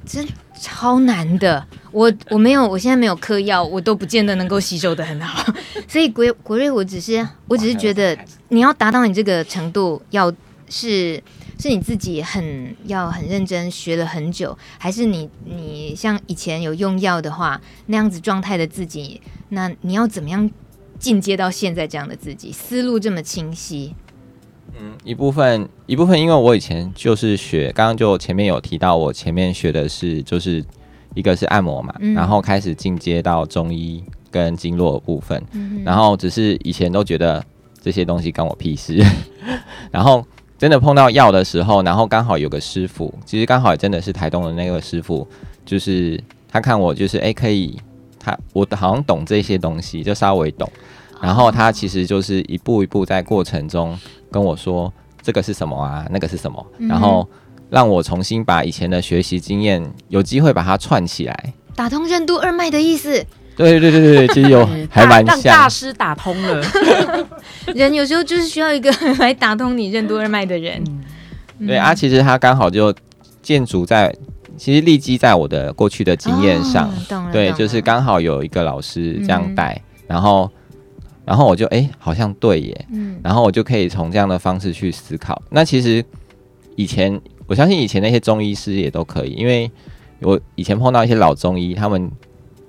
真超难的。我我没有，我现在没有嗑药，我都不见得能够吸收得很好。所以国国瑞，我只是我只是觉得你要达到你这个程度，要是是你自己很要很认真学了很久，还是你你像以前有用药的话那样子状态的自己，那你要怎么样？进阶到现在这样的自己，思路这么清晰。嗯，一部分一部分，因为我以前就是学，刚刚就前面有提到，我前面学的是就是一个是按摩嘛，嗯、然后开始进阶到中医跟经络的部分，嗯、然后只是以前都觉得这些东西关我屁事，然后真的碰到药的时候，然后刚好有个师傅，其实刚好也真的是台东的那个师傅，就是他看我就是哎、欸、可以。他我好像懂这些东西，就稍微懂。然后他其实就是一步一步在过程中跟我说这个是什么啊，那个是什么，然后让我重新把以前的学习经验有机会把它串起来，打通任督二脉的意思。对对对对对，其实有 还蛮像。让大师打通了，人有时候就是需要一个 来打通你任督二脉的人。嗯、对啊，其实他刚好就建筑在。其实立基在我的过去的经验上，哦、对，就是刚好有一个老师这样带，嗯、然后，然后我就哎、欸，好像对耶，嗯，然后我就可以从这样的方式去思考。那其实以前我相信以前那些中医师也都可以，因为我以前碰到一些老中医，他们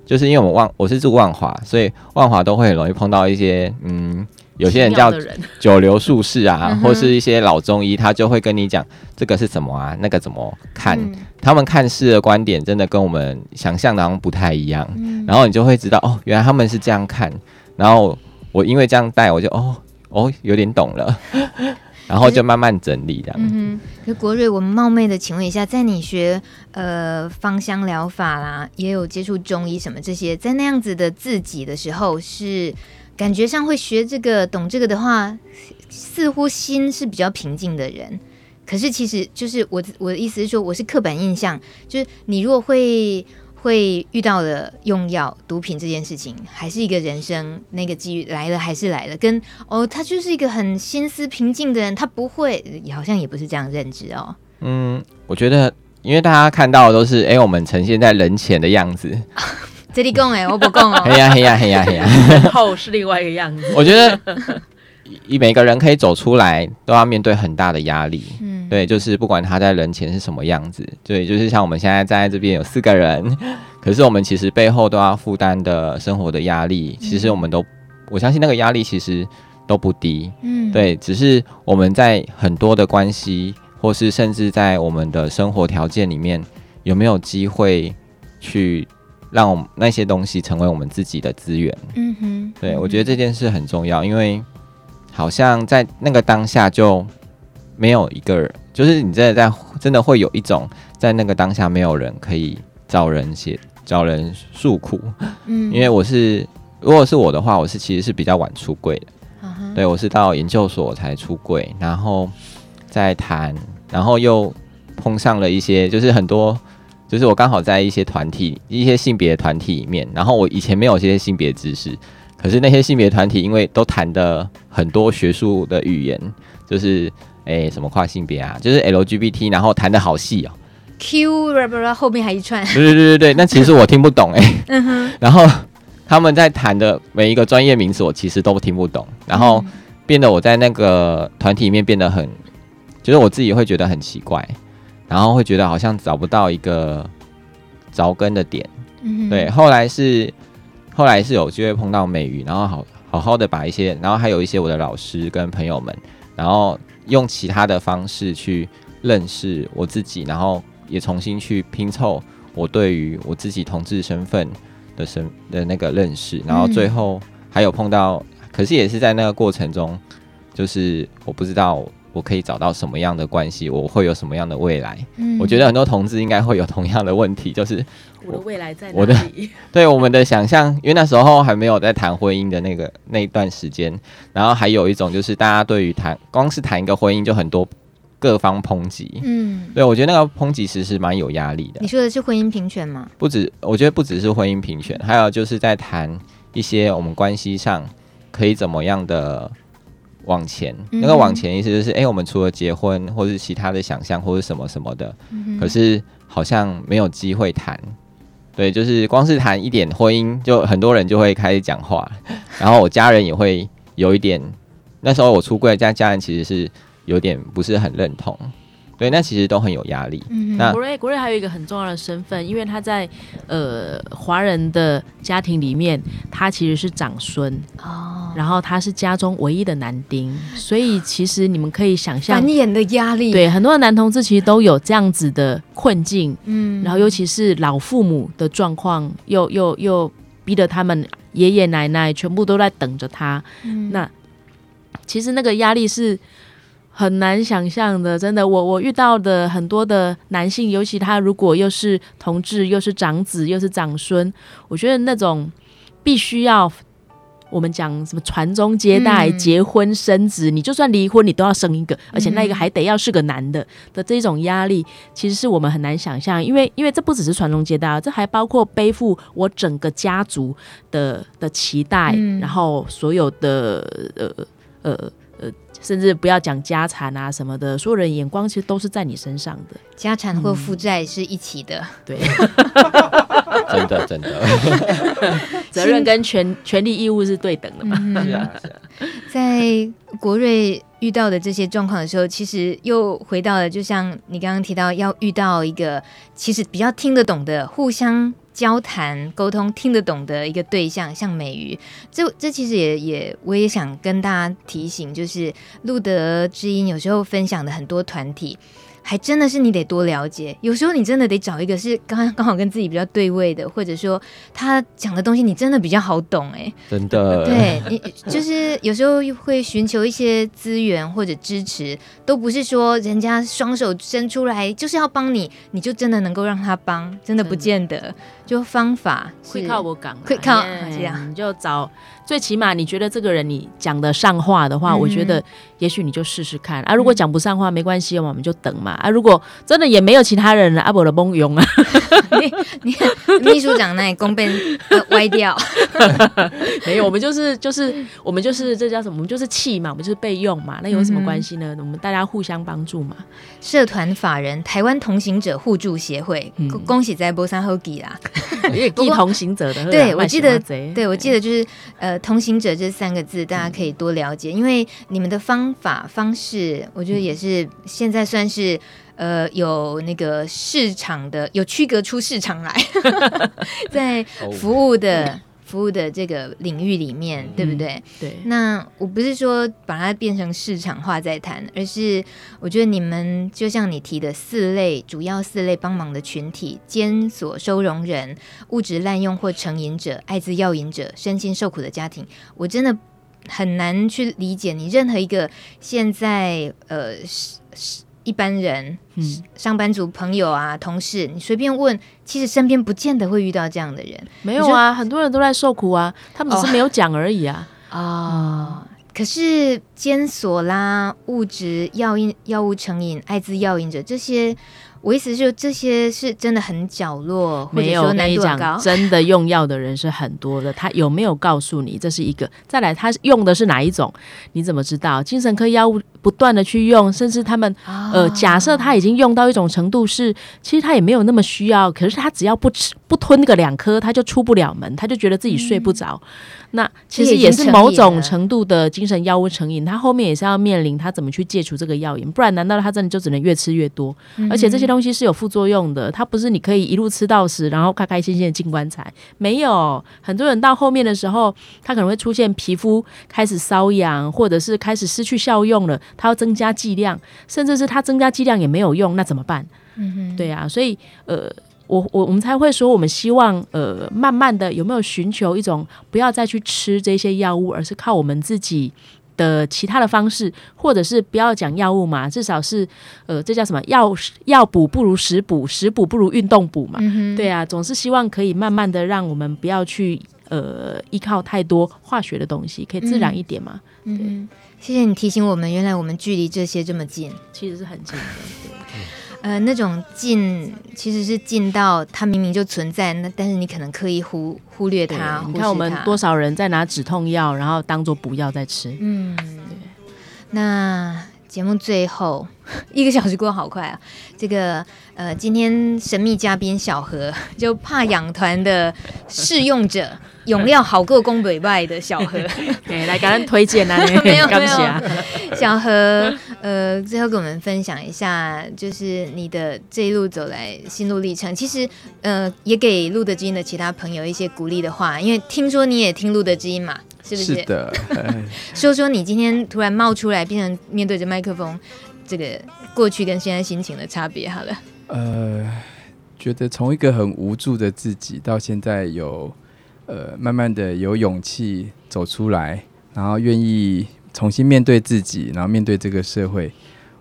就是因为我们万我是住万华，所以万华都会很容易碰到一些嗯。有些人叫九流术士啊，或是一些老中医，他就会跟你讲这个是什么啊，那个怎么看？嗯、他们看事的观点真的跟我们想象的好像不太一样。嗯、然后你就会知道哦，原来他们是这样看。然后我因为这样带，我就哦哦有点懂了。然后就慢慢整理这样。嗯哼，国瑞，我们冒昧的请问一下，在你学呃芳香疗法啦，也有接触中医什么这些，在那样子的自己的时候是。感觉上会学这个、懂这个的话，似乎心是比较平静的人。可是其实就是我我的意思是说，我是刻板印象，就是你如果会会遇到了用药、毒品这件事情，还是一个人生那个机遇来了还是来了，跟哦他就是一个很心思平静的人，他不会，好像也不是这样认知哦。嗯，我觉得因为大家看到的都是哎，我们呈现在人前的样子。这里讲哎，我不讲哦。嘿呀嘿呀嘿呀嘿呀，后是另外一个样子。我觉得，以每个人可以走出来，都要面对很大的压力。嗯，对，就是不管他在人前是什么样子，对，就是像我们现在站在这边有四个人，可是我们其实背后都要负担的生活的压力，其实我们都，我相信那个压力其实都不低。嗯，对，只是我们在很多的关系，或是甚至在我们的生活条件里面，有没有机会去。让我们那些东西成为我们自己的资源。嗯哼，对，我觉得这件事很重要，因为好像在那个当下就没有一个人，就是你真的在真的会有一种在那个当下没有人可以找人写找人诉苦。嗯，因为我是如果是我的话，我是其实是比较晚出柜的。嗯，对，我是到研究所才出柜，然后再谈，然后又碰上了一些就是很多。就是我刚好在一些团体、一些性别团体里面，然后我以前没有这些性别知识，可是那些性别团体因为都谈的很多学术的语言，就是诶、欸、什么跨性别啊，就是 LGBT，然后谈的好细哦。Q 后面还一串。对对对对对，那其实我听不懂哎、欸。嗯哼。然后他们在谈的每一个专业名词，我其实都听不懂，然后变得我在那个团体里面变得很，就是我自己会觉得很奇怪。然后会觉得好像找不到一个着根的点，嗯、对。后来是后来是有机会碰到美瑜，然后好好好的把一些，然后还有一些我的老师跟朋友们，然后用其他的方式去认识我自己，然后也重新去拼凑我对于我自己同志身份的身的那个认识，然后最后还有碰到，嗯、可是也是在那个过程中，就是我不知道。我可以找到什么样的关系？我会有什么样的未来？嗯，我觉得很多同志应该会有同样的问题，就是我，的未来在哪里？我的 对我们的想象，因为那时候还没有在谈婚姻的那个那一段时间，然后还有一种就是大家对于谈光是谈一个婚姻就很多各方抨击，嗯，对我觉得那个抨击其实是蛮有压力的。你说的是婚姻平权吗？不止，我觉得不只是婚姻平权，还有就是在谈一些我们关系上可以怎么样的。往前，嗯、那个往前意思就是，哎、欸，我们除了结婚或是其他的想象或者什么什么的，嗯、可是好像没有机会谈。对，就是光是谈一点婚姻，就很多人就会开始讲话，然后我家人也会有一点。那时候我出柜，家家人其实是有点不是很认同。对，那其实都很有压力。嗯，那国瑞国瑞还有一个很重要的身份，因为他在呃华人的家庭里面，他其实是长孙哦，然后他是家中唯一的男丁，所以其实你们可以想象繁衍的压力。对，很多的男同志其实都有这样子的困境。嗯，然后尤其是老父母的状况，又又又逼得他们爷爷奶奶全部都在等着他。嗯，那其实那个压力是。很难想象的，真的，我我遇到的很多的男性，尤其他如果又是同志，又是长子，又是长孙，我觉得那种必须要我们讲什么传宗接代、嗯、结婚生子，你就算离婚，你都要生一个，而且那个还得要是个男的的这种压力，其实是我们很难想象，因为因为这不只是传宗接代，这还包括背负我整个家族的的期待，嗯、然后所有的呃呃。甚至不要讲家产啊什么的，所有人眼光其实都是在你身上的，家产或负债是一起的，嗯、对，真的真的，责任跟权权利义务是对等的嘛？嗯、是啊是啊，在国瑞遇到的这些状况的时候，其实又回到了，就像你刚刚提到，要遇到一个其实比较听得懂的，互相。交谈沟通听得懂的一个对象，像美鱼，这这其实也也我也想跟大家提醒，就是路德之音有时候分享的很多团体。还真的是你得多了解，有时候你真的得找一个是刚刚好跟自己比较对位的，或者说他讲的东西你真的比较好懂哎，真的，对 你就是有时候会寻求一些资源或者支持，都不是说人家双手伸出来就是要帮你，你就真的能够让他帮，真的不见得。就方法会靠我讲，会靠这样，你就找。最起码你觉得这个人你讲得上话的话，嗯、我觉得也许你就试试看啊。如果讲不上话，没关系，我们就等嘛啊。如果真的也没有其他人了，阿伯的蒙勇啊。你你秘书长那里公被歪掉，没有，我们就是就是我们就是这叫什么？我们就是气嘛，我们就是备用嘛。那有什么关系呢？嗯、我们大家互相帮助嘛。社团法人台湾同行者互助协会，嗯、恭喜在波山后记啦。一同行者的，对我记得，对我记得就是呃。同行者这三个字，大家可以多了解，因为你们的方法方式，我觉得也是现在算是呃有那个市场的，有区隔出市场来，在服务的。服务的这个领域里面，对不对？嗯、对。那我不是说把它变成市场化再谈，而是我觉得你们就像你提的四类主要四类帮忙的群体：监所收容人、物质滥用或成瘾者、艾滋药瘾者、身心受苦的家庭。我真的很难去理解你任何一个现在呃是是。一般人，嗯，上班族朋友啊，同事，你随便问，其实身边不见得会遇到这样的人。没有啊，很多人都在受苦啊，他们只是没有讲而已啊。啊、哦，嗯、可是监所啦，物质药瘾、药物成瘾、艾滋药瘾者这些。我意思是，这些是真的很角落，没有难度高。真的用药的人是很多的，他有没有告诉你这是一个？再来，他用的是哪一种？你怎么知道？精神科药物不断的去用，甚至他们、哦、呃，假设他已经用到一种程度是，其实他也没有那么需要，可是他只要不吃不吞个两颗，他就出不了门，他就觉得自己睡不着。嗯那其实也是某种程度的精神药物成瘾，他后面也是要面临他怎么去戒除这个药瘾，不然难道他真的就只能越吃越多？嗯、而且这些东西是有副作用的，它不是你可以一路吃到死，然后开开心心的进棺材。没有，很多人到后面的时候，他可能会出现皮肤开始瘙痒，或者是开始失去效用了，他要增加剂量，甚至是他增加剂量也没有用，那怎么办？嗯哼，对啊，所以呃。我我我们才会说，我们希望呃，慢慢的有没有寻求一种不要再去吃这些药物，而是靠我们自己的其他的方式，或者是不要讲药物嘛，至少是呃，这叫什么？药药补不如食补，食补不如运动补嘛。嗯、对啊，总是希望可以慢慢的让我们不要去呃依靠太多化学的东西，可以自然一点嘛。嗯，对嗯，谢谢你提醒我们，原来我们距离这些这么近，其实是很近的。对呃，那种近其实是近到它明明就存在，那但是你可能刻意忽忽略它。你看我们多少人在拿止痛药，然后当做补药在吃。嗯，对。那节目最后 一个小时过好快啊！这个呃，今天神秘嘉宾小何 就怕养团的试用者。用料好过宫北拜的小何，来赶紧推荐啊！没有没有，小何，呃，最后跟我们分享一下，就是你的这一路走来心路历程。其实，呃，也给路德知音的其他朋友一些鼓励的话，因为听说你也听路德知音嘛，是不是？是的。说说你今天突然冒出来，变成面对着麦克风，这个过去跟现在心情的差别，好了。呃，觉得从一个很无助的自己，到现在有。呃，慢慢的有勇气走出来，然后愿意重新面对自己，然后面对这个社会。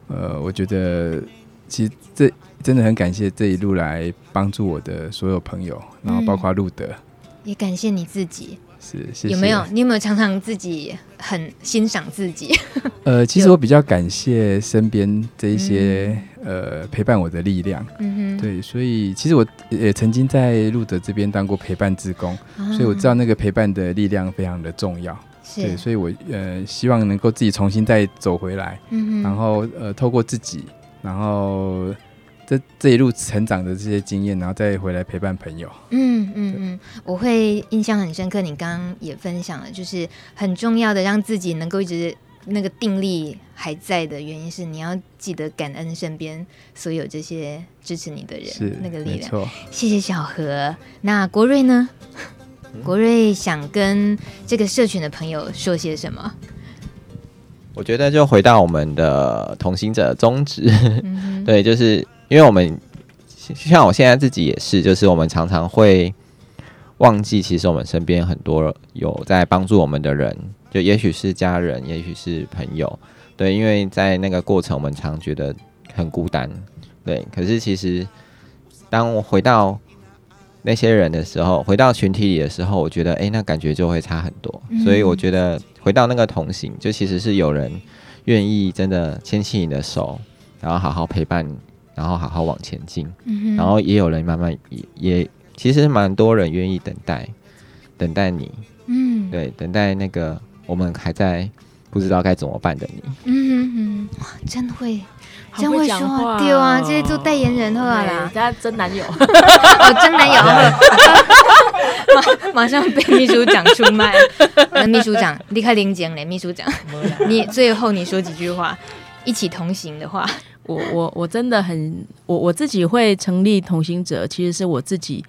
呃，我觉得其实这真的很感谢这一路来帮助我的所有朋友，然后包括路德，嗯，也感谢你自己。是，谢谢。有没有？你有没有常常自己很欣赏自己？呃，其实我比较感谢身边这一些、嗯、呃陪伴我的力量。嗯哼，对，所以其实我也曾经在路德这边当过陪伴职工、啊，所以我知道那个陪伴的力量非常的重要。是，对，所以我呃希望能够自己重新再走回来。然后呃透过自己，然后。这这一路成长的这些经验，然后再回来陪伴朋友。嗯嗯嗯，我会印象很深刻。你刚刚也分享了，就是很重要的，让自己能够一直那个定力还在的原因是，你要记得感恩身边所有这些支持你的人，是那个力量。谢谢小何。那国瑞呢？国瑞想跟这个社群的朋友说些什么？我觉得就回到我们的同行者宗旨，嗯、对，就是。因为我们像我现在自己也是，就是我们常常会忘记，其实我们身边很多有在帮助我们的人，就也许是家人，也许是朋友，对，因为在那个过程，我们常觉得很孤单，对。可是其实，当我回到那些人的时候，回到群体里的时候，我觉得，诶，那感觉就会差很多。所以我觉得回到那个同行，就其实是有人愿意真的牵起你的手，然后好好陪伴你。然后好好往前进，嗯，然后也有人慢慢也也其实蛮多人愿意等待，等待你，嗯，对，等待那个我们还在不知道该怎么办的你，嗯哼哼，哇，真会，真会说话，对啊，这些做代言人好啦，大家真男友，哦，真男友，马马上被秘书长出卖，那秘书长离开领奖嘞，秘书长，你最后你说几句话，一起同行的话。我我我真的很我我自己会成立同行者，其实是我自己，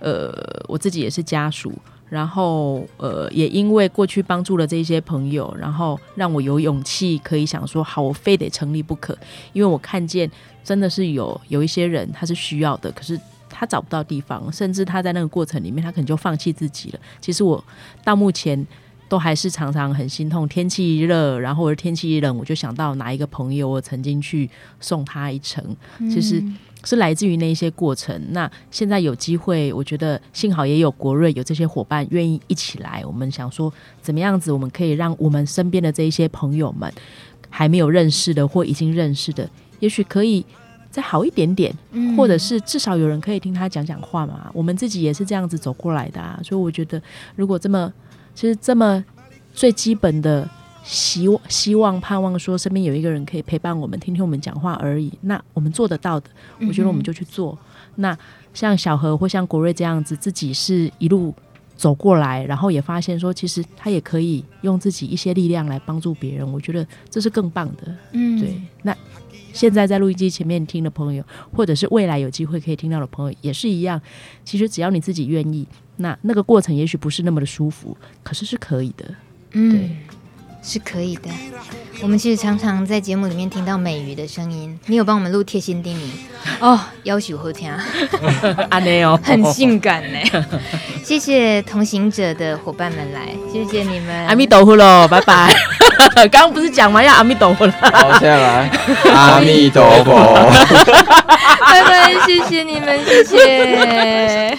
呃，我自己也是家属，然后呃，也因为过去帮助了这些朋友，然后让我有勇气可以想说，好，我非得成立不可，因为我看见真的是有有一些人他是需要的，可是他找不到地方，甚至他在那个过程里面，他可能就放弃自己了。其实我到目前。都还是常常很心痛。天气一热，然后或者天气一冷，我就想到哪一个朋友，我曾经去送他一程，其实是来自于那些过程。那现在有机会，我觉得幸好也有国瑞有这些伙伴愿意一起来。我们想说，怎么样子我们可以让我们身边的这一些朋友们还没有认识的或已经认识的，也许可以再好一点点，或者是至少有人可以听他讲讲话嘛。我们自己也是这样子走过来的啊，所以我觉得如果这么。其实这么最基本的希望、希望、盼望，说身边有一个人可以陪伴我们，听听我们讲话而已。那我们做得到的，我觉得我们就去做。嗯、那像小何或像国瑞这样子，自己是一路走过来，然后也发现说，其实他也可以用自己一些力量来帮助别人。我觉得这是更棒的。嗯，对。那现在在录音机前面听的朋友，或者是未来有机会可以听到的朋友，也是一样。其实只要你自己愿意。那那个过程也许不是那么的舒服，可是是可以的，嗯，对，是可以的。我们其实常常在节目里面听到美鱼的声音，你有帮我们录贴心叮咛哦，要求好听，阿内哦，很性感呢。谢谢同行者的伙伴们来，谢谢你们，阿弥陀佛喽，拜拜。刚刚不是讲完要阿弥陀佛了？好，现在来，阿弥陀佛，拜拜，谢谢你们，谢谢。